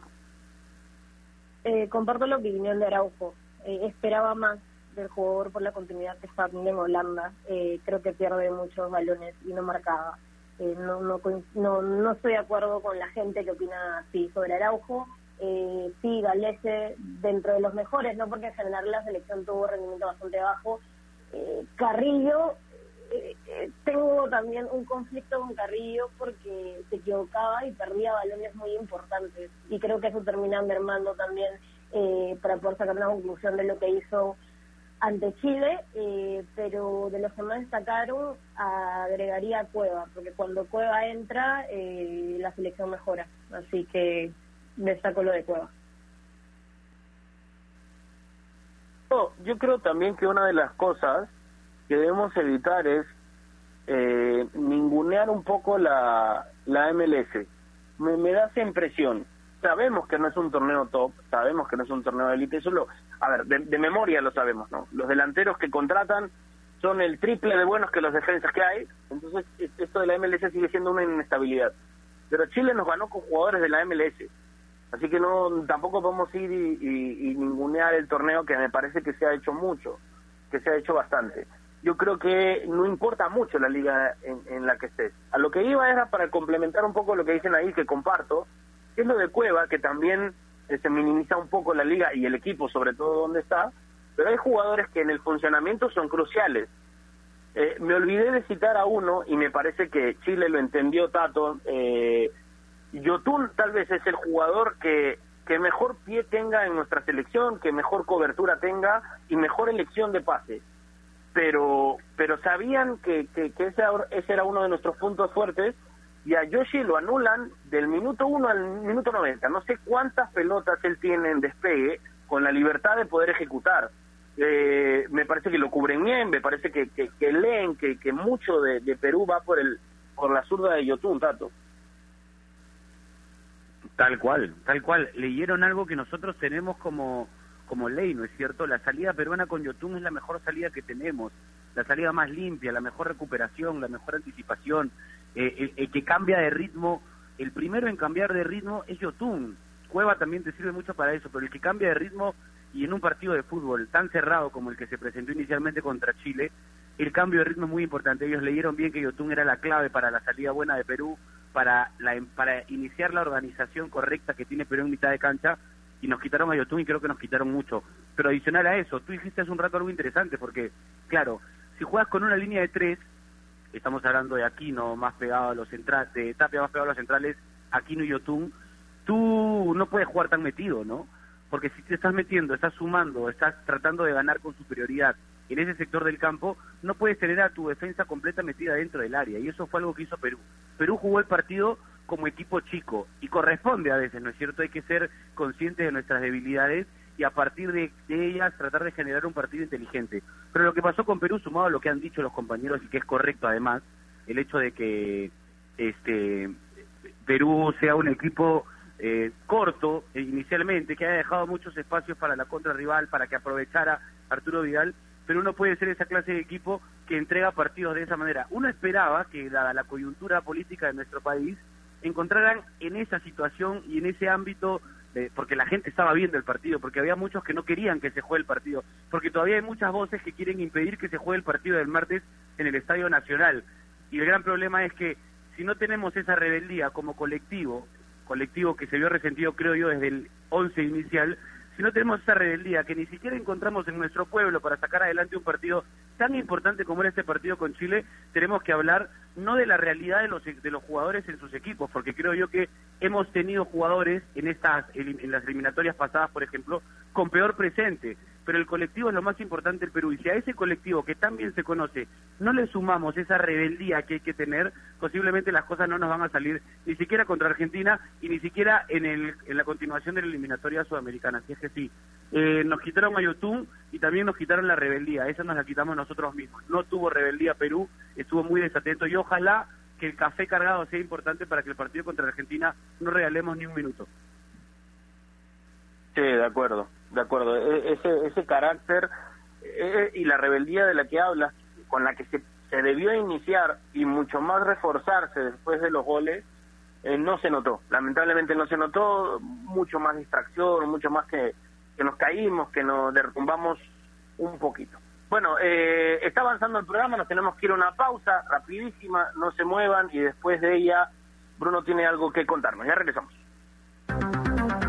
Speaker 4: Eh, comparto la opinión de Araujo. Eh, esperaba más del jugador por la continuidad que está en Holanda. Eh, creo que pierde muchos balones y no marcaba. Eh, no, no, no, no estoy de acuerdo con la gente que opina así sobre Araujo. Eh, sí, Galese dentro de los mejores, no porque en general la selección tuvo rendimiento bastante bajo. Eh, Carrillo, eh, tengo también un conflicto con Carrillo porque se equivocaba y perdía balones muy importantes. Y creo que eso termina mermando también para poder sacar una conclusión de lo que hizo ante Chile, eh, pero de los que más destacaron agregaría Cueva, porque cuando Cueva entra, eh, la selección mejora. Así que destaco lo de Cueva.
Speaker 2: Yo creo también que una de las cosas que debemos evitar es eh, ningunear un poco la, la MLS. Me, me da esa impresión sabemos que no es un torneo top, sabemos que no es un torneo de élite, eso lo, a ver, de, memoria lo sabemos, ¿no? Los delanteros que contratan son el triple de buenos que los defensas que hay, entonces esto de la MLS sigue siendo una inestabilidad. Pero Chile nos ganó con jugadores de la MLS, así que no tampoco podemos ir y, y, ningunear el torneo que me parece que se ha hecho mucho, que se ha hecho bastante. Yo creo que no importa mucho la liga en, en la que estés. A lo que iba era para complementar un poco lo que dicen ahí, que comparto, es lo de Cueva, que también se minimiza un poco la liga y el equipo, sobre todo donde está, pero hay jugadores que en el funcionamiento son cruciales. Eh, me olvidé de citar a uno y me parece que Chile lo entendió Tato. Eh, Yotun tal vez es el jugador que, que mejor pie tenga en nuestra selección, que mejor cobertura tenga y mejor elección de pase. Pero, pero sabían que, que, que ese, ese era uno de nuestros puntos fuertes y a Yoshi lo anulan del minuto 1 al minuto 90. No sé cuántas pelotas él tiene en despegue con la libertad de poder ejecutar. Eh, me parece que lo cubren bien, me parece que, que, leen que, que mucho de, Perú va por el por la zurda de Yotun, Tato.
Speaker 5: Tal cual, tal cual. Leyeron algo que nosotros tenemos como, como ley, ¿no es cierto? La salida peruana con Yotun es la mejor salida que tenemos, la salida más limpia, la mejor recuperación, la mejor anticipación, eh, el, que cambia de ritmo, el primero en cambiar de ritmo es Yotun. Cueva también te sirve mucho para eso, pero el que cambia de ritmo y en un partido de fútbol tan cerrado como el que se presentó inicialmente contra Chile, el cambio de ritmo es muy importante. Ellos leyeron bien que Yotun era la clave para la salida buena de Perú, para, la, para iniciar la organización correcta que tiene Perú en mitad de cancha, y nos quitaron a Yotun y creo que nos quitaron mucho. Pero adicional a eso, tú dijiste hace un rato algo interesante, porque, claro, si juegas con una línea de tres, estamos hablando de Aquino más pegado a los centrales, de Tapia más pegado a los centrales, Aquino y Yotun, tú no puedes jugar tan metido, ¿no? Porque si te estás metiendo, estás sumando, estás tratando de ganar con superioridad en ese sector del campo, no puedes tener a tu defensa completa metida dentro del área. Y eso fue algo que hizo Perú. Perú jugó el partido como equipo chico y corresponde a veces, ¿no es cierto? Hay que ser conscientes de nuestras debilidades y a partir de, ellas tratar de generar un partido inteligente. Pero lo que pasó con Perú, sumado a lo que han dicho los compañeros y que es correcto además, el hecho de que este Perú sea un equipo eh, corto eh, inicialmente, que haya dejado muchos espacios para la contra rival, para que aprovechara Arturo Vidal, pero uno puede ser esa clase de equipo que entrega partidos de esa manera. Uno esperaba que, dada la coyuntura política de nuestro país, encontraran en esa situación y en ese ámbito porque la gente estaba viendo el partido, porque había muchos que no querían que se juegue el partido, porque todavía hay muchas voces que quieren impedir que se juegue el partido del martes en el Estadio Nacional. Y el gran problema es que si no tenemos esa rebeldía como colectivo, colectivo que se vio resentido creo yo desde el 11 inicial, si no tenemos esa rebeldía que ni siquiera encontramos en nuestro pueblo para sacar adelante un partido tan importante como era este partido con Chile, tenemos que hablar no de la realidad de los, de los jugadores en sus equipos, porque creo yo que hemos tenido jugadores en estas en las eliminatorias pasadas, por ejemplo, con peor presente. Pero el colectivo es lo más importante del Perú. Y si a ese colectivo, que también se conoce, no le sumamos esa rebeldía que hay que tener, posiblemente las cosas no nos van a salir ni siquiera contra Argentina y ni siquiera en, el, en la continuación de la eliminatoria sudamericana. Así es que sí, eh, nos quitaron a Yotun y también nos quitaron la rebeldía. Esa nos la quitamos nosotros mismos. No tuvo rebeldía Perú, estuvo muy desatento y ojalá que el café cargado sea importante para que el partido contra Argentina no regalemos ni un minuto.
Speaker 2: Sí, de acuerdo, de acuerdo. E, ese, ese carácter e, y la rebeldía de la que hablas, con la que se, se debió iniciar y mucho más reforzarse después de los goles, eh, no se notó. Lamentablemente no se notó, mucho más distracción, mucho más que, que nos caímos, que nos derrumbamos un poquito. Bueno, eh, está avanzando el programa, nos tenemos que ir a una pausa rapidísima, no se muevan y después de ella Bruno tiene algo que contarnos. Ya regresamos.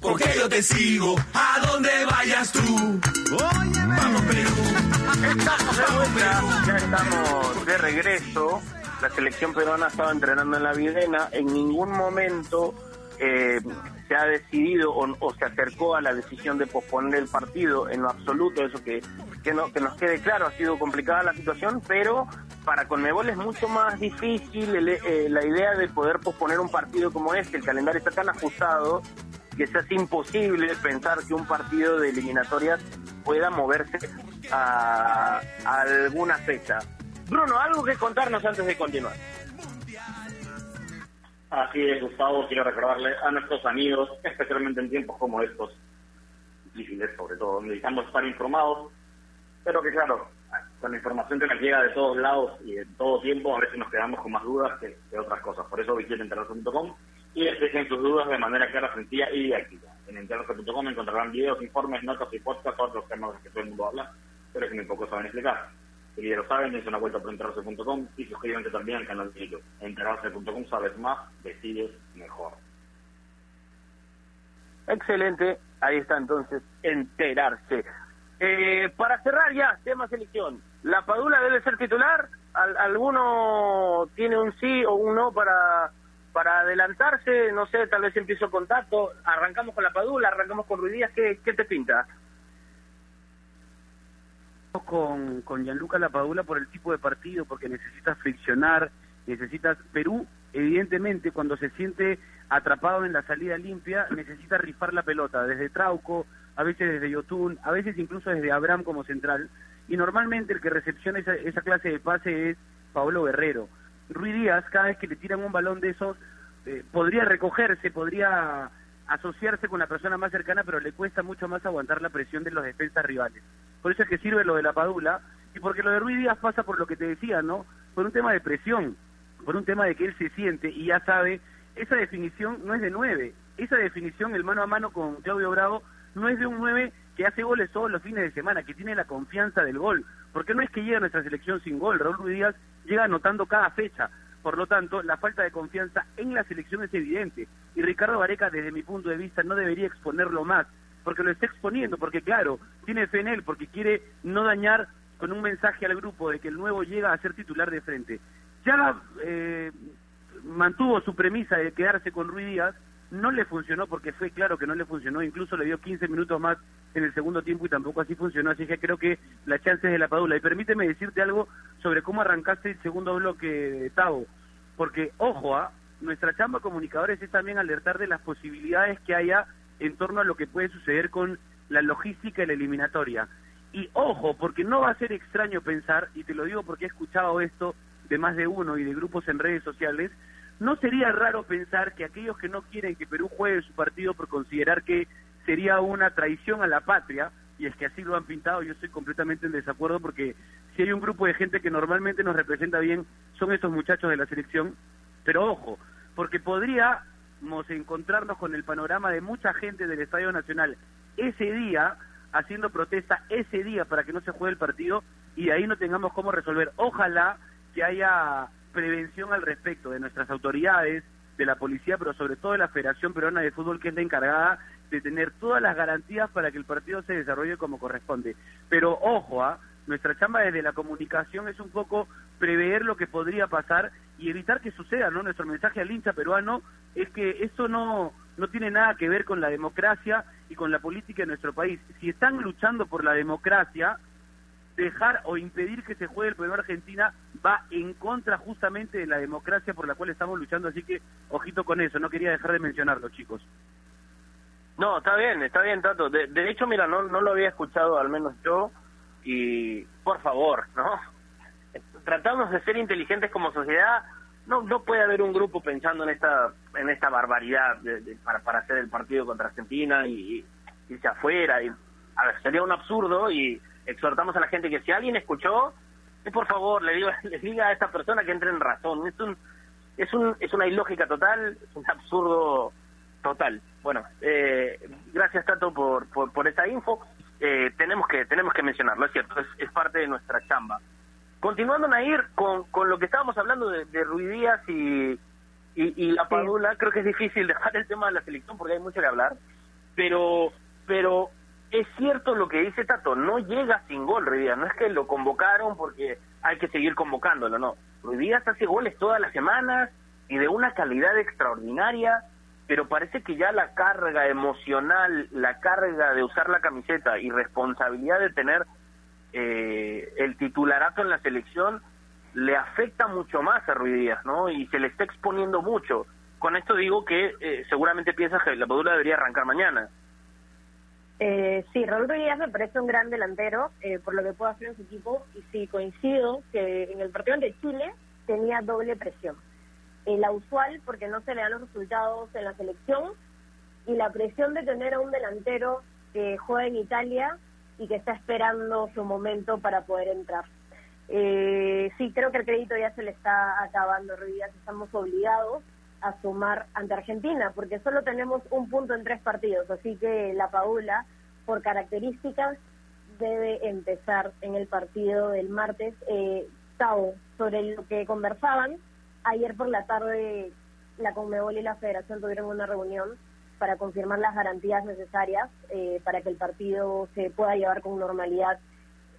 Speaker 1: porque yo te sigo a donde vayas tú. Vamos Perú.
Speaker 2: Estamos de vuelta, ya estamos de regreso. La selección peruana estaba entrenando en la Videna. En ningún momento eh, se ha decidido o, o, se acercó a la decisión de posponer el partido en lo absoluto. Eso que, que, no, que nos quede claro, ha sido complicada la situación, pero para Conmebol es mucho más difícil el, eh, la idea de poder posponer un partido como este. El calendario está tan ajustado que se hace imposible pensar que un partido de eliminatorias pueda moverse a, a alguna fecha. Bruno, algo que contarnos antes de continuar.
Speaker 3: Así es, Gustavo, quiero recordarle a nuestros amigos, especialmente en tiempos como estos, difíciles sobre todo, necesitamos estar informados, pero que claro, con la información que nos llega de todos lados y en todo tiempo, a veces nos quedamos con más dudas que, que otras cosas. Por eso visiten y expresen sus dudas de manera clara, sencilla y didáctica. En enterarse.com encontrarán videos, informes, notas y podcasts sobre los temas de que todo el mundo habla, pero que muy pocos saben explicar. Si ya lo saben, dense una vuelta por enterarse.com y suscríbanse también al canal de YouTube. Enterarse.com sabes más, decides mejor.
Speaker 2: Excelente, ahí está entonces, enterarse. Eh, para cerrar ya, tema selección. ¿La Padula debe ser titular? ¿Al, ¿Alguno tiene un sí o un no para, para adelantarse? No sé, tal vez empiezo contacto. Arrancamos con la Padula, arrancamos con Ruidías. ¿Qué, ¿Qué te pinta?
Speaker 5: con, con Gianluca Lapadula por el tipo de partido, porque necesitas friccionar, necesitas... Perú, evidentemente, cuando se siente atrapado en la salida limpia, necesita rifar la pelota, desde Trauco, a veces desde Yotun, a veces incluso desde Abraham como central, y normalmente el que recepciona esa, esa clase de pase es Pablo Guerrero. Ruiz Díaz, cada vez que le tiran un balón de esos, eh, podría recogerse, podría asociarse con la persona más cercana, pero le cuesta mucho más aguantar la presión de los defensas rivales. Por eso es que sirve lo de la Padula, y porque lo de Ruiz Díaz pasa por lo que te decía, ¿no? Por un tema de presión, por un tema de que él se siente y ya sabe, esa definición no es de nueve, esa definición, el mano a mano con Claudio Bravo, no es de un nueve que hace goles todos los fines de semana, que tiene la confianza del gol, porque no es que llegue a nuestra selección sin gol, Raúl Ruiz Díaz llega anotando cada fecha, por lo tanto, la falta de confianza en la selección es evidente. Y Ricardo Vareca, desde mi punto de vista, no debería exponerlo más, porque lo está exponiendo, porque claro, tiene fe en él, porque quiere no dañar con un mensaje al grupo de que el nuevo llega a ser titular de frente. Ya eh, mantuvo su premisa de quedarse con Ruiz Díaz, no le funcionó porque fue claro que no le funcionó, incluso le dio 15 minutos más en el segundo tiempo y tampoco así funcionó, así que creo que la chance es de la Padula. Y permíteme decirte algo sobre cómo arrancaste el segundo bloque, Tavo, porque ojo, ¿ah? nuestra chamba comunicadores es también alertar de las posibilidades que haya en torno a lo que puede suceder con la logística y la eliminatoria. Y ojo, porque no va a ser extraño pensar, y te lo digo porque he escuchado esto de más de uno y de grupos en redes sociales, no sería raro pensar que aquellos que no quieren que Perú juegue su partido por considerar que sería una traición a la patria, y es que así lo han pintado, yo estoy completamente en desacuerdo porque si hay un grupo de gente que normalmente nos representa bien, son estos muchachos de la selección, pero ojo, porque podríamos encontrarnos con el panorama de mucha gente del Estadio Nacional ese día haciendo protesta ese día para que no se juegue el partido y ahí no tengamos cómo resolver. Ojalá que haya prevención al respecto de nuestras autoridades, de la policía, pero sobre todo de la Federación Peruana de Fútbol, que es la encargada de tener todas las garantías para que el partido se desarrolle como corresponde. Pero ojo, ¿ah? nuestra chamba desde la comunicación es un poco prever lo que podría pasar y evitar que suceda, ¿no? Nuestro mensaje al hincha peruano es que eso no, no tiene nada que ver con la democracia y con la política de nuestro país. Si están luchando por la democracia, dejar o impedir que se juegue el Perú Argentina va en contra justamente de la democracia por la cual estamos luchando, así que ojito con eso, no quería dejar de mencionarlo, chicos.
Speaker 2: No, está bien, está bien, Tato. De, de hecho, mira, no, no lo había escuchado, al menos yo, y por favor, ¿no? <laughs> Tratamos de ser inteligentes como sociedad, no no puede haber un grupo pensando en esta en esta barbaridad de, para, para hacer el partido contra Argentina y, irse afuera. Y, a ver, sería un absurdo y exhortamos a la gente que si alguien escuchó, que por favor le diga, <laughs> le diga a esta persona que entre en razón. Es un, es un, es una ilógica total, es un absurdo total. Bueno, eh, gracias Tato por, por, por esa info. Eh, tenemos que tenemos que mencionarlo, es cierto, es, es parte de nuestra chamba. Continuando, Nair, con, con lo que estábamos hablando de, de Ruidías y, y, y la Padula, creo que es difícil <laughs> dejar el tema de la selección porque hay mucho que hablar, pero pero es cierto lo que dice Tato, no llega sin gol Ruidías, no es que lo convocaron porque hay que seguir convocándolo, no. Ruidías hace goles todas las semanas y de una calidad extraordinaria, pero parece que ya la carga emocional, la carga de usar la camiseta y responsabilidad de tener eh, el titularato en la selección le afecta mucho más a Ruidías, ¿no? Y se le está exponiendo mucho. Con esto digo que eh, seguramente piensas que la Padula debería arrancar mañana.
Speaker 4: Eh, sí, Raúl Ruiz me parece un gran delantero eh, por lo que puede hacer en su equipo y sí coincido que en el partido de Chile tenía doble presión. Eh, la usual porque no se le dan los resultados en la selección y la presión de tener a un delantero que juega en Italia y que está esperando su momento para poder entrar. Eh, sí, creo que el crédito ya se le está acabando, Ruiz, estamos obligados a sumar ante Argentina, porque solo tenemos un punto en tres partidos, así que la Paula, por características, debe empezar en el partido del martes. Eh, Tao, sobre lo que conversaban, ayer por la tarde la Conmebol y la Federación tuvieron una reunión para confirmar las garantías necesarias eh, para que el partido se pueda llevar con normalidad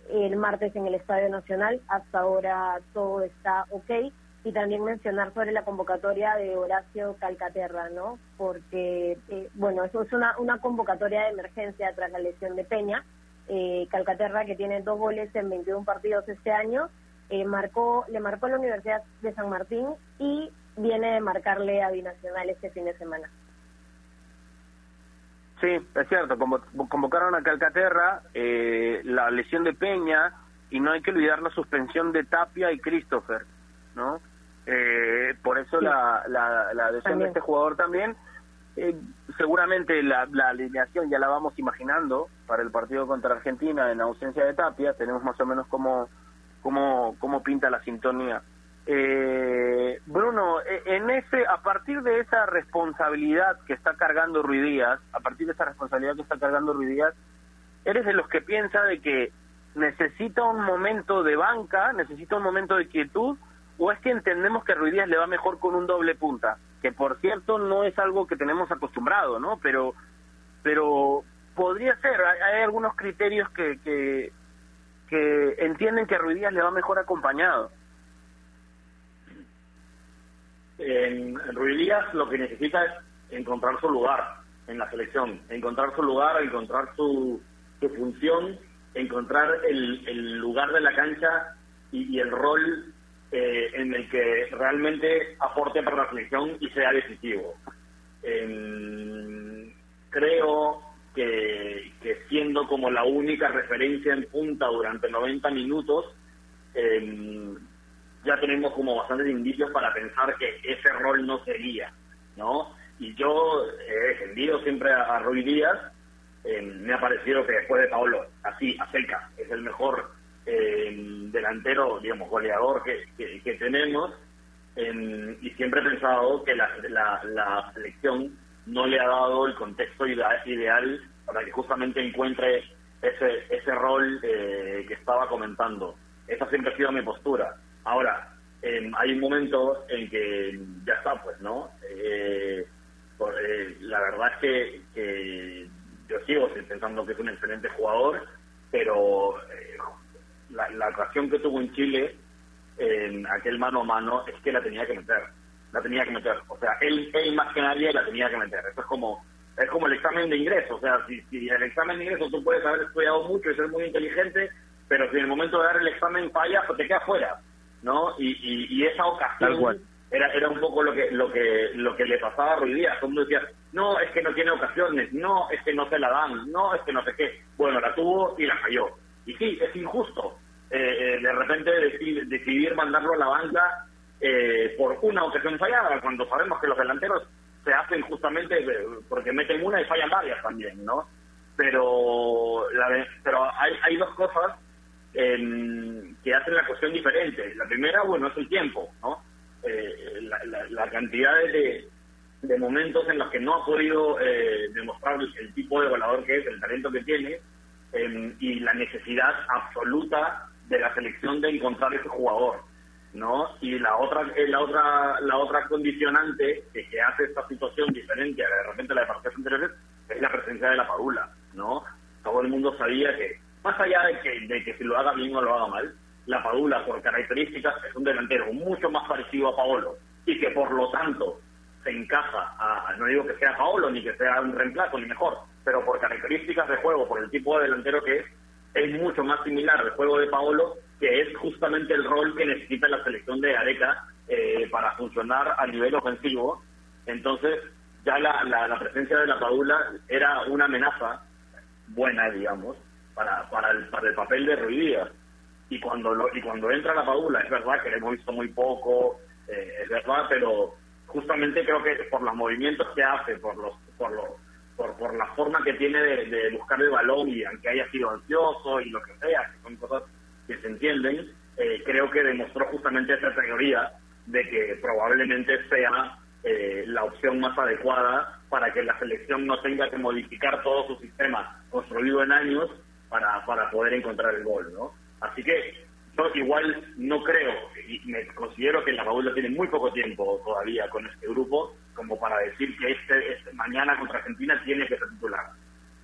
Speaker 4: el martes en el Estadio Nacional. Hasta ahora todo está ok y también mencionar sobre la convocatoria de Horacio Calcaterra, ¿no? Porque, eh, bueno, eso es una, una convocatoria de emergencia tras la lesión de Peña. Eh, Calcaterra, que tiene dos goles en 21 partidos este año, eh, marcó, le marcó a la Universidad de San Martín y viene de marcarle a Binacional este fin de semana.
Speaker 2: Sí, es cierto, convocaron a Calcaterra, eh, la lesión de Peña, y no hay que olvidar la suspensión de Tapia y Christopher, ¿no? Eh, por eso
Speaker 4: Sí.
Speaker 2: la, la, la adhesión de este jugador también. Eh, seguramente la, la alineación ya la vamos imaginando para el partido contra Argentina en ausencia de Tapia. Tenemos más o menos cómo, cómo, cómo pinta la sintonía. Eh, Bruno, eh, en ese, a partir de esa responsabilidad que está cargando Ruidías, a partir de esa responsabilidad que está cargando Ruidías, ¿eres de los que piensa de que necesita un momento de banca, necesita un momento de quietud, o es que entendemos que a le va mejor con un doble punta? Que por cierto no es algo que tenemos acostumbrado, ¿no? Pero, pero podría ser, hay, hay algunos criterios que, que, que entienden que a le va mejor acompañado.
Speaker 3: En lo que necesita es encontrar su lugar en la selección, encontrar su lugar, encontrar su, su función, encontrar el, el lugar de la cancha y, y el rol eh, en el que realmente aporte para la selección y sea decisivo. Em, creo que, siendo como la única referencia en punta durante 90 minutos, em, ya tenemos como bastantes indicios para pensar que ese rol no sería, ¿no? Y yo he defendido siempre a, a Ruiz Díaz, eh, me ha parecido que después de Paolo, así, a seca, es el mejor eh, delantero, digamos, goleador que, que, tenemos, y siempre he pensado que la, selección no le ha dado el contexto ideal para que justamente encuentre ese, ese rol eh, que estaba comentando. Esa siempre ha sido mi postura. Ahora, eh, hay un momento en que ya está, pues, ¿no? Eh, por- la verdad es que, que yo sigo pensando que es un excelente jugador, pero la, la ocasión que tuvo en Chile, en aquel mano a mano, es que la tenía que meter. La tenía que meter. O sea, él, él más que nadie la tenía que meter. Eso es como es como el examen de ingreso. O sea, si, si el examen de ingreso tú puedes haber estudiado mucho y ser muy inteligente, pero si en el momento de dar el examen fallas, pues te quedas fuera. ¿No? Y, y, y esa ocasión
Speaker 5: cual.
Speaker 3: era era un poco lo que lo que lo que le pasaba a Ruiz Díaz. Todo el mundo decía, no, es que no tiene ocasiones, no, es que no se la dan, no, es que no sé qué. Bueno, la tuvo y la falló. Y sí, es injusto eh, eh, de repente decidir, decidir mandarlo a la banca eh, por una ocasión fallada, cuando sabemos que los delanteros se hacen justamente eh, porque meten una y fallan varias también, ¿no? Pero, la pero hay, hay dos cosas em, que hacen la cuestión diferente. La primera, bueno, es el tiempo, ¿no? Eh, la cantidad de, de momentos en los que no ha podido eh, demostrar el, el tipo de volador que es, el talento que tiene, em, y la necesidad absoluta de la selección de encontrar ese jugador, ¿no? Y la otra, eh, la otra, la otra condicionante que, que hace esta situación diferente a de repente la de partidos anteriores es la presencia de la Padula, ¿no? Todo el mundo sabía que, más allá de que, de que si lo haga bien o lo haga mal, la Padula por características es un delantero mucho más parecido a Paolo y que por lo tanto se encaja a, no digo que sea Paolo ni que sea un reemplazo ni mejor, pero por características de juego, por el tipo de delantero que es, es mucho más similar al juego de Paolo, que es justamente el rol que necesita la selección de Areca eh, para funcionar a nivel ofensivo. Entonces, ya la, la, la presencia de la Padula era una amenaza buena, digamos, para, para, el, para el papel de Ruiz Díaz. Y cuando, lo, y cuando entra la Padula, es verdad que le hemos visto muy poco, eh, es verdad, pero justamente creo que por los movimientos que hace, por los por los por, por la forma que tiene de, de buscar el balón y aunque haya sido ansioso y lo que sea, que son cosas que se entienden, eh, creo que demostró justamente esa teoría de que probablemente sea eh, la opción más adecuada para que la selección no tenga que modificar todo su sistema construido en años para, para poder encontrar el gol, ¿no? Así que yo igual no creo, y me considero que la Paula tiene muy poco tiempo todavía con este grupo, como para decir que este, este mañana contra Argentina tiene que ser titular.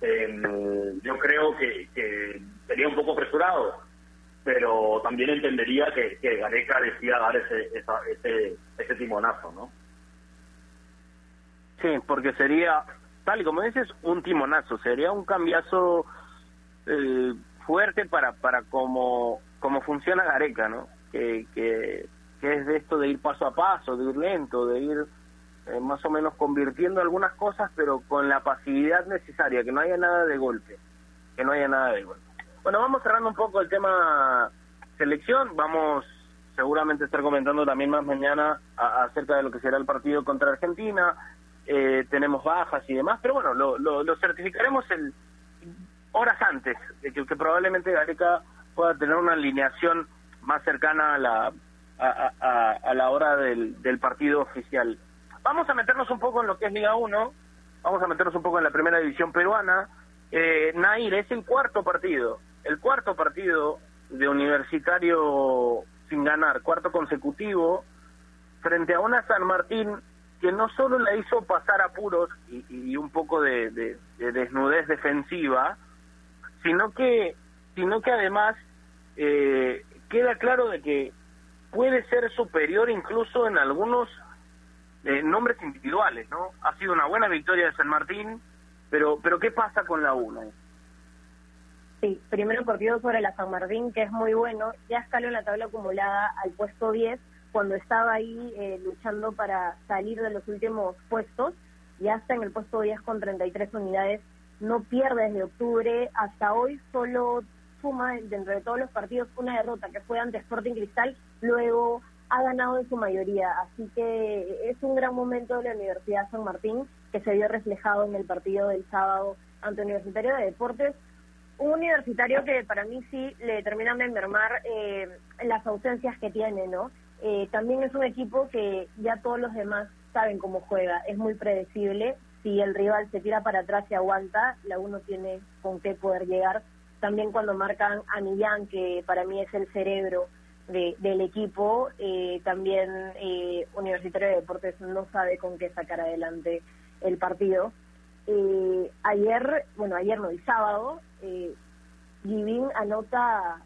Speaker 3: Eh, yo creo que, que sería un poco apresurado, pero también entendería que, que Gareca decida dar ese, esa, ese, ese timonazo, ¿no?
Speaker 2: Sí, porque sería, tal y como dices, un timonazo, sería un cambiazo eh, fuerte para para cómo como funciona Gareca, ¿no? Que, que es de esto de ir paso a paso, de ir lento, de ir eh, más o menos convirtiendo algunas cosas, pero con la pasividad necesaria, que no haya nada de golpe, que no haya nada de golpe. Bueno, vamos cerrando un poco el tema selección, vamos seguramente estar comentando también más mañana a- acerca de lo que será el partido contra Argentina, eh, tenemos bajas y demás, pero bueno, lo, lo, lo certificaremos el horas antes de que, probablemente Gareca pueda tener una alineación más cercana a la a, a- a la hora del, del partido oficial. Vamos a meternos un poco en lo que es Liga 1, vamos a meternos un poco en la primera división peruana. Eh, Nair, es el cuarto partido, el cuarto partido de Universitario sin ganar, cuarto consecutivo, frente a una San Martín que no solo la hizo pasar apuros y, un poco de, de- de desnudez defensiva, sino que, sino que además eh, queda claro de que puede ser superior incluso en algunos eh, nombres individuales, ¿no? Ha sido una buena victoria de San Martín, pero, pero ¿qué pasa con la UNA?
Speaker 4: Sí, primero partido sobre la San Martín, que es muy bueno. Ya escaló en la tabla acumulada al puesto 10, cuando estaba ahí eh, luchando para salir de los últimos puestos. Ya está en el puesto 10 con 33 unidades. No pierde desde octubre. Hasta hoy solo suma dentro de todos los partidos una derrota que fue ante Sporting Cristal. Luego ha ganado en su mayoría. Así que es un gran momento de la Universidad San Martín que se vio reflejado en el partido del sábado ante Universitario de Deportes un universitario que para mí sí le terminan de mermar eh, las ausencias que tiene, ¿no? Eh, también es un equipo que ya todos los demás saben cómo juega, es muy predecible. Si el rival se tira para atrás y aguanta, la uno tiene con qué poder llegar. También cuando marcan a Millán, que para mí es el cerebro de, del equipo, eh, también Universitario de Deportes no sabe con qué sacar adelante el partido. Eh, ayer, bueno, ayer no, el sábado, eh, anota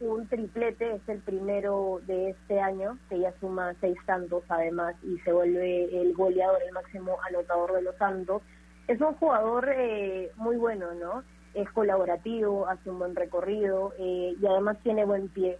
Speaker 4: un triplete, es el primero de este año, que ya suma seis tantos además y se vuelve el goleador, el máximo anotador de los Santos. Es un jugador eh, muy bueno, ¿no? Es colaborativo, hace un buen recorrido eh, y además tiene buen pie.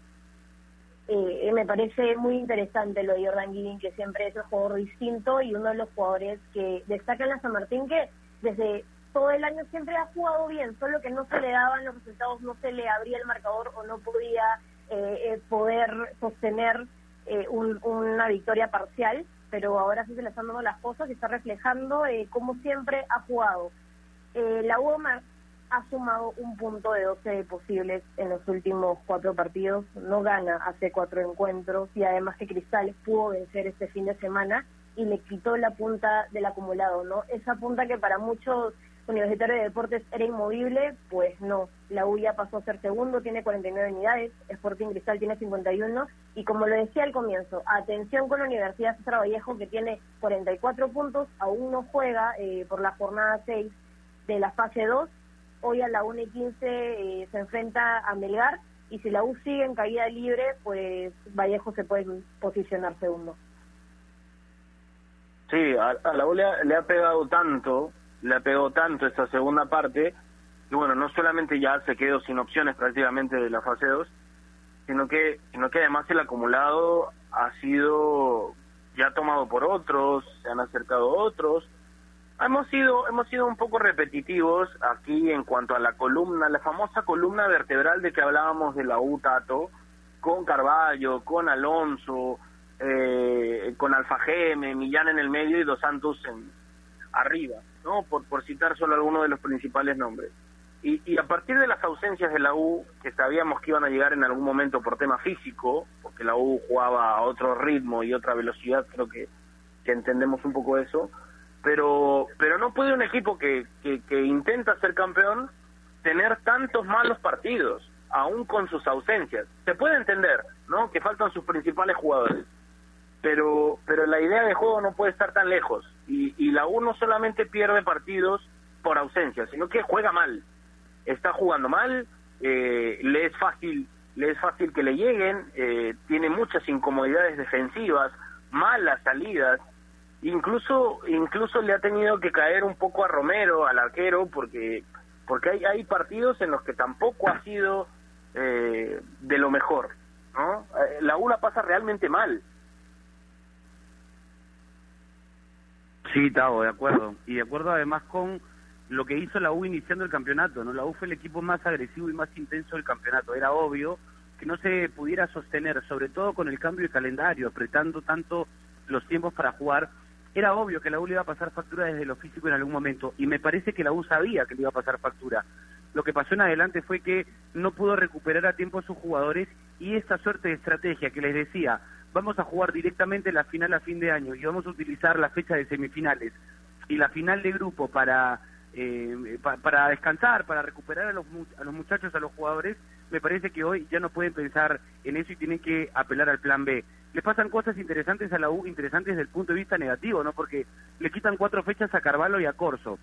Speaker 4: Eh, me parece muy interesante lo de Jordan Giving, que siempre es un jugador distinto y uno de los jugadores que destaca en la San Martín, que desde todo el año siempre ha jugado bien, solo que no se le daban los resultados, no se le abría el marcador o no podía eh, eh, poder sostener eh, una victoria parcial, pero ahora sí se le están dando las cosas y está reflejando como siempre ha jugado. la UOMA ha sumado un punto de 12 posibles en los últimos cuatro partidos, no gana hace cuatro encuentros y además que Cristal pudo vencer este fin de semana y le quitó la punta del acumulado, ¿no? Esa punta que para muchos universitarios de deportes era inmovible, pues no. La U ya pasó a ser segundo, tiene 49 unidades, Sporting Cristal tiene 51 y como lo decía al comienzo, atención con la Universidad César Vallejo que tiene 44 puntos, aún no juega eh, por la jornada 6 de la fase 2. Hoy a la 1 y 15 eh, se enfrenta a Melgar y si la U sigue en caída libre, pues Vallejo se puede posicionar segundo.
Speaker 2: Sí, a, la U le ha, pegado tanto, le ha pegado tanto esta segunda parte, que bueno, no solamente ya se quedó sin opciones prácticamente de la fase 2, sino que, sino que además el acumulado ha sido ya tomado por otros, se han acercado otros. Hemos sido, hemos sido un poco repetitivos aquí en cuanto a la columna, la famosa columna vertebral de que hablábamos de la U Tato, con Carballo, con Alonso, eh, con Alfa Geme, Millán en el medio y Dos Santos en, arriba, ¿no? Por, por citar solo algunos de los principales nombres. Y, y, a partir de las ausencias de la U, que sabíamos que iban a llegar en algún momento por tema físico, porque la U jugaba a otro ritmo y otra velocidad, creo que, que entendemos un poco eso, pero, pero no puede un equipo que, que, intenta ser campeón tener tantos malos partidos, aún con sus ausencias. Se puede entender, ¿no? Que faltan sus principales jugadores pero pero la idea de juego no puede estar tan lejos y, y la U no solamente pierde partidos por ausencia, sino que juega mal, está jugando mal, eh, le es fácil le es fácil que le lleguen, eh, tiene muchas incomodidades defensivas, malas salidas, incluso incluso le ha tenido que caer un poco a Romero, al arquero, porque porque hay hay partidos en los que tampoco ha sido eh, de lo mejor, ¿no? Eh, la U la pasa realmente mal
Speaker 5: Sí, Tavo, de acuerdo. Y de acuerdo además con lo que hizo la U iniciando el campeonato, ¿no? La U fue el equipo más agresivo y más intenso del campeonato. Era obvio que no se pudiera sostener, sobre todo con el cambio de calendario, apretando tanto los tiempos para jugar. Era obvio que la U le iba a pasar factura desde lo físico en algún momento y me parece que la U sabía que le iba a pasar factura. Lo que pasó en adelante fue que no pudo recuperar a tiempo a sus jugadores y esta suerte de estrategia que les decía, vamos a jugar directamente la final a fin de año y vamos a utilizar la fecha de semifinales y la final de grupo para eh, para descansar, para recuperar a los, a los muchachos, a los jugadores, me parece que hoy ya no pueden pensar en eso y tienen que apelar al plan B. Le pasan cosas interesantes a la U, interesantes desde el punto de vista negativo, ¿no? Porque le quitan cuatro fechas a Carvalho y a Corso.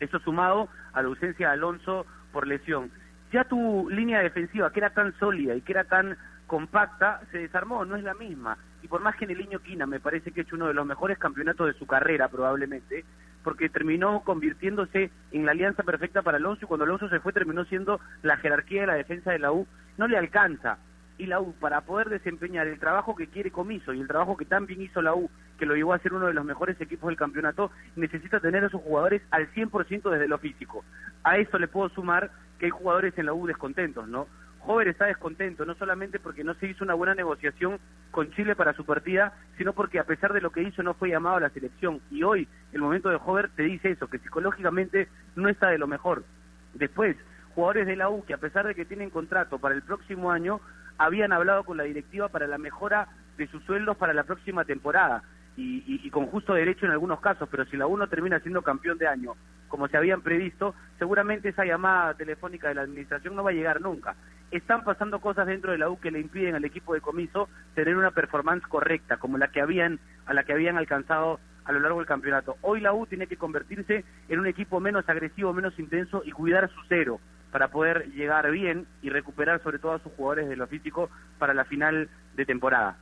Speaker 5: Eso sumado a la ausencia de Alonso por lesión ya tu línea defensiva, que era tan sólida y que era tan compacta, se desarmó, no es la misma. Y por más que Neliño Quina me parece que ha hecho uno de los mejores campeonatos de su carrera, probablemente, porque terminó convirtiéndose en la alianza perfecta para Alonso y cuando Alonso se fue terminó siendo la jerarquía de la defensa de la U, no le alcanza. Y la U, para poder desempeñar el trabajo que quiere Comiso y el trabajo que tan bien hizo la U, que lo llevó a ser uno de los mejores equipos del campeonato, necesita tener a sus jugadores al 100% desde lo físico. A eso le puedo sumar que hay jugadores en la U descontentos, ¿no? Jover está descontento, no solamente porque no se hizo una buena negociación con Chile para su partida, sino porque a pesar de lo que hizo no fue llamado a la selección. Y hoy el momento de Jover te dice eso, que psicológicamente no está de lo mejor. Después, jugadores de la U que a pesar de que tienen contrato para el próximo año, habían hablado con la directiva para la mejora de sus sueldos para la próxima temporada. Y, y, con justo derecho en algunos casos, pero si la U no termina siendo campeón de año, como se habían previsto, seguramente esa llamada telefónica de la administración no va a llegar nunca. Están pasando cosas dentro de la U que le impiden al equipo de comiso tener una performance correcta, como la que habían, a la que habían alcanzado a lo largo del campeonato. Hoy la U tiene que convertirse en un equipo menos agresivo, menos intenso y cuidar su cero para poder llegar bien y recuperar sobre todo a sus jugadores de lo físico para la final de temporada.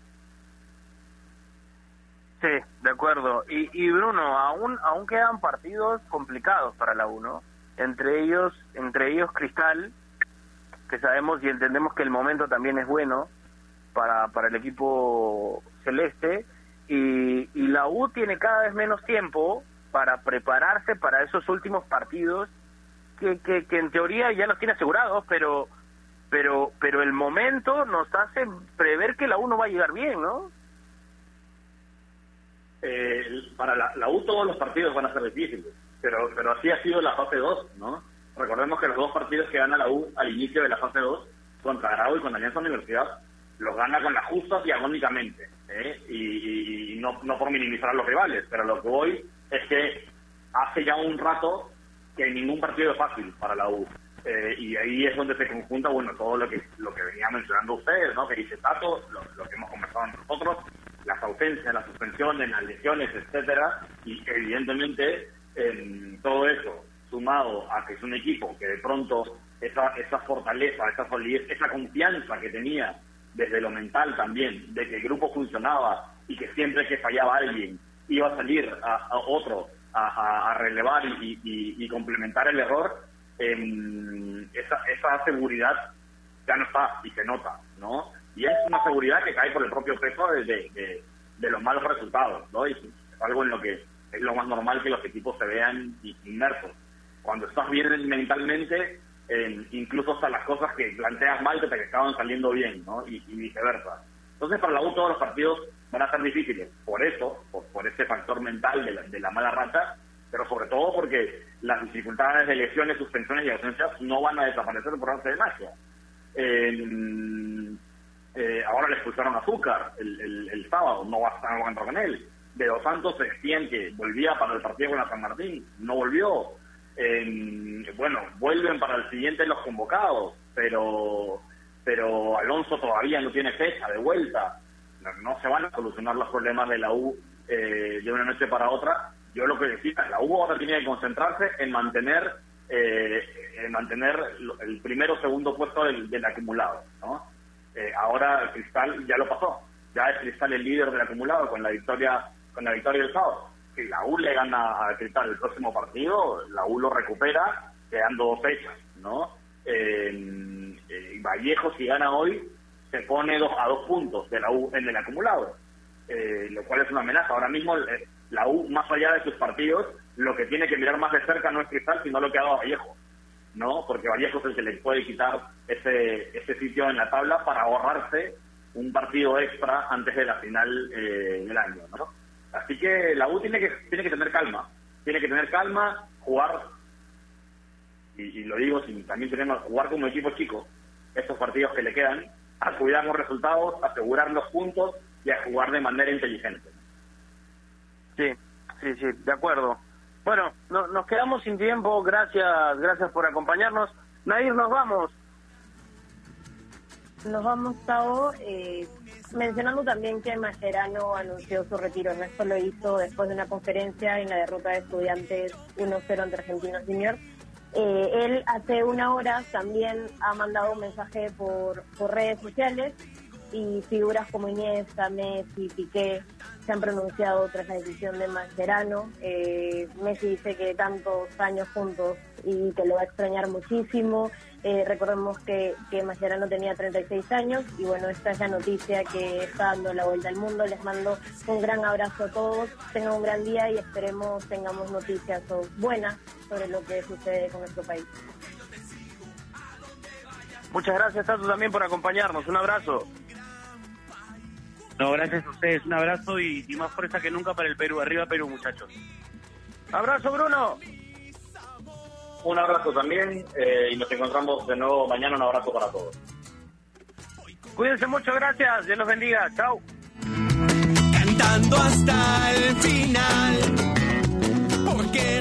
Speaker 2: Sí, de acuerdo. Y, y Bruno, aún aún quedan partidos complicados para la U, Entre ellos, entre ellos Cristal, que sabemos y entendemos que el momento también es bueno para, para el equipo celeste, y, y la U tiene cada vez menos tiempo para prepararse para esos últimos partidos que, que, que en teoría ya los tiene asegurados, pero pero pero el momento nos hace prever que la U no va a llegar bien, ¿no?
Speaker 3: Eh, para la, la, U todos los partidos van a ser difíciles, pero, pero así ha sido la fase 2, ¿no? Recordemos que los dos partidos que gana la U al inicio de la fase 2, contra Grau y contra Alianza Universidad, los gana con las justas ¿eh? y, y, y no, no por minimizar a los rivales, pero lo que voy es que hace ya un rato que ningún partido es fácil para la U. Eh, y ahí es donde se conjunta bueno todo lo que lo que venía mencionando ustedes no que dice Tato lo, lo que hemos conversado nosotros las ausencias, las suspensiones, las lesiones, etcétera, y evidentemente eh, todo eso sumado a que es un equipo que de pronto esa, esa fortaleza, esa solidez, esa confianza que tenía desde lo mental también, de que el grupo funcionaba y que siempre que fallaba alguien iba a salir a, a otro a, relevar y, complementar el error, esa, esa seguridad ya no está y se nota, ¿no? Y es una seguridad que cae por el propio peso de, de, de, los malos resultados, ¿no? Y es algo en lo que es lo más normal que los equipos se vean inmersos. Cuando estás bien mentalmente, eh, incluso hasta las cosas que planteas mal que te estaban saliendo bien, ¿no? Y, y, viceversa. Entonces, para la U todos los partidos van a ser difíciles, por eso, por, por ese factor mental de la, de la mala rata, pero sobre todo porque las dificultades de lesiones, suspensiones y ausencias no van a desaparecer por arte de magia. Eh, eh, ahora le expulsaron Azúcar el, el, el, sábado, no va a estar jugando con él. De Dos Santos se decían que volvía para el partido con la San Martín, no volvió. Bueno, vuelven para el siguiente los convocados, pero pero Alonso todavía no tiene fecha de vuelta. No, no se van a solucionar los problemas de la U eh, de una noche para otra. Yo lo que decía, la U ahora tiene que concentrarse en mantener eh, en mantener el primero o segundo puesto del, del acumulado, ¿no? Eh, ahora Cristal ya lo pasó, ya es Cristal el líder del acumulado con la victoria con la victoria del sábado. Si la U le gana a Cristal el próximo partido, la U lo recupera quedando dos fechas, ¿no? Eh, Vallejo si gana hoy se pone dos, a dos puntos de la U en el acumulado, eh, lo cual es una amenaza. Ahora mismo eh, la U, más allá de sus partidos, lo que tiene que mirar más de cerca no es Cristal, sino lo que ha dado Vallejo. ¿No? Porque Vallejo es que le puede quitar ese, ese sitio en la tabla para ahorrarse un partido extra antes de la final eh, del año, ¿no? Así que la U tiene que, tiene que tener calma, tiene que tener calma, jugar, y, lo digo sin también tenemos jugar como equipo chico, estos partidos que le quedan, a cuidar los resultados, asegurar los puntos y a jugar de manera inteligente.
Speaker 2: Sí, sí, sí, de acuerdo. Bueno, no, nos quedamos sin tiempo. Gracias, gracias por acompañarnos. Nair, nos vamos.
Speaker 4: Nos vamos, Tavo, eh, mencionando también que Mascherano anunció su retiro. Esto lo hizo después de una conferencia en la derrota de estudiantes 1-0 ante Argentinos Juniors. Eh, él hace una hora también ha mandado un mensaje por, por redes sociales y figuras como Iniesta, Messi, Piqué se han pronunciado tras la decisión de Mascherano. Eh, Messi dice que tantos años juntos y que lo va a extrañar muchísimo. Eh, recordemos que, que Mascherano tenía 36 años y bueno, esta es la noticia que está dando la vuelta al mundo. Les mando un gran abrazo a todos, tengan un gran día y esperemos tengamos noticias buenas sobre lo que sucede con nuestro país.
Speaker 2: Muchas gracias, Tato, también por acompañarnos. Un abrazo.
Speaker 5: No, gracias a ustedes. Un abrazo y, más fuerza que nunca para el Perú. Arriba Perú, muchachos.
Speaker 2: Abrazo, Bruno.
Speaker 3: Un abrazo también eh, y nos encontramos de nuevo mañana. Un abrazo para todos.
Speaker 2: Cuídense mucho, gracias. Dios los bendiga. Chao.
Speaker 1: Cantando hasta el final. Porque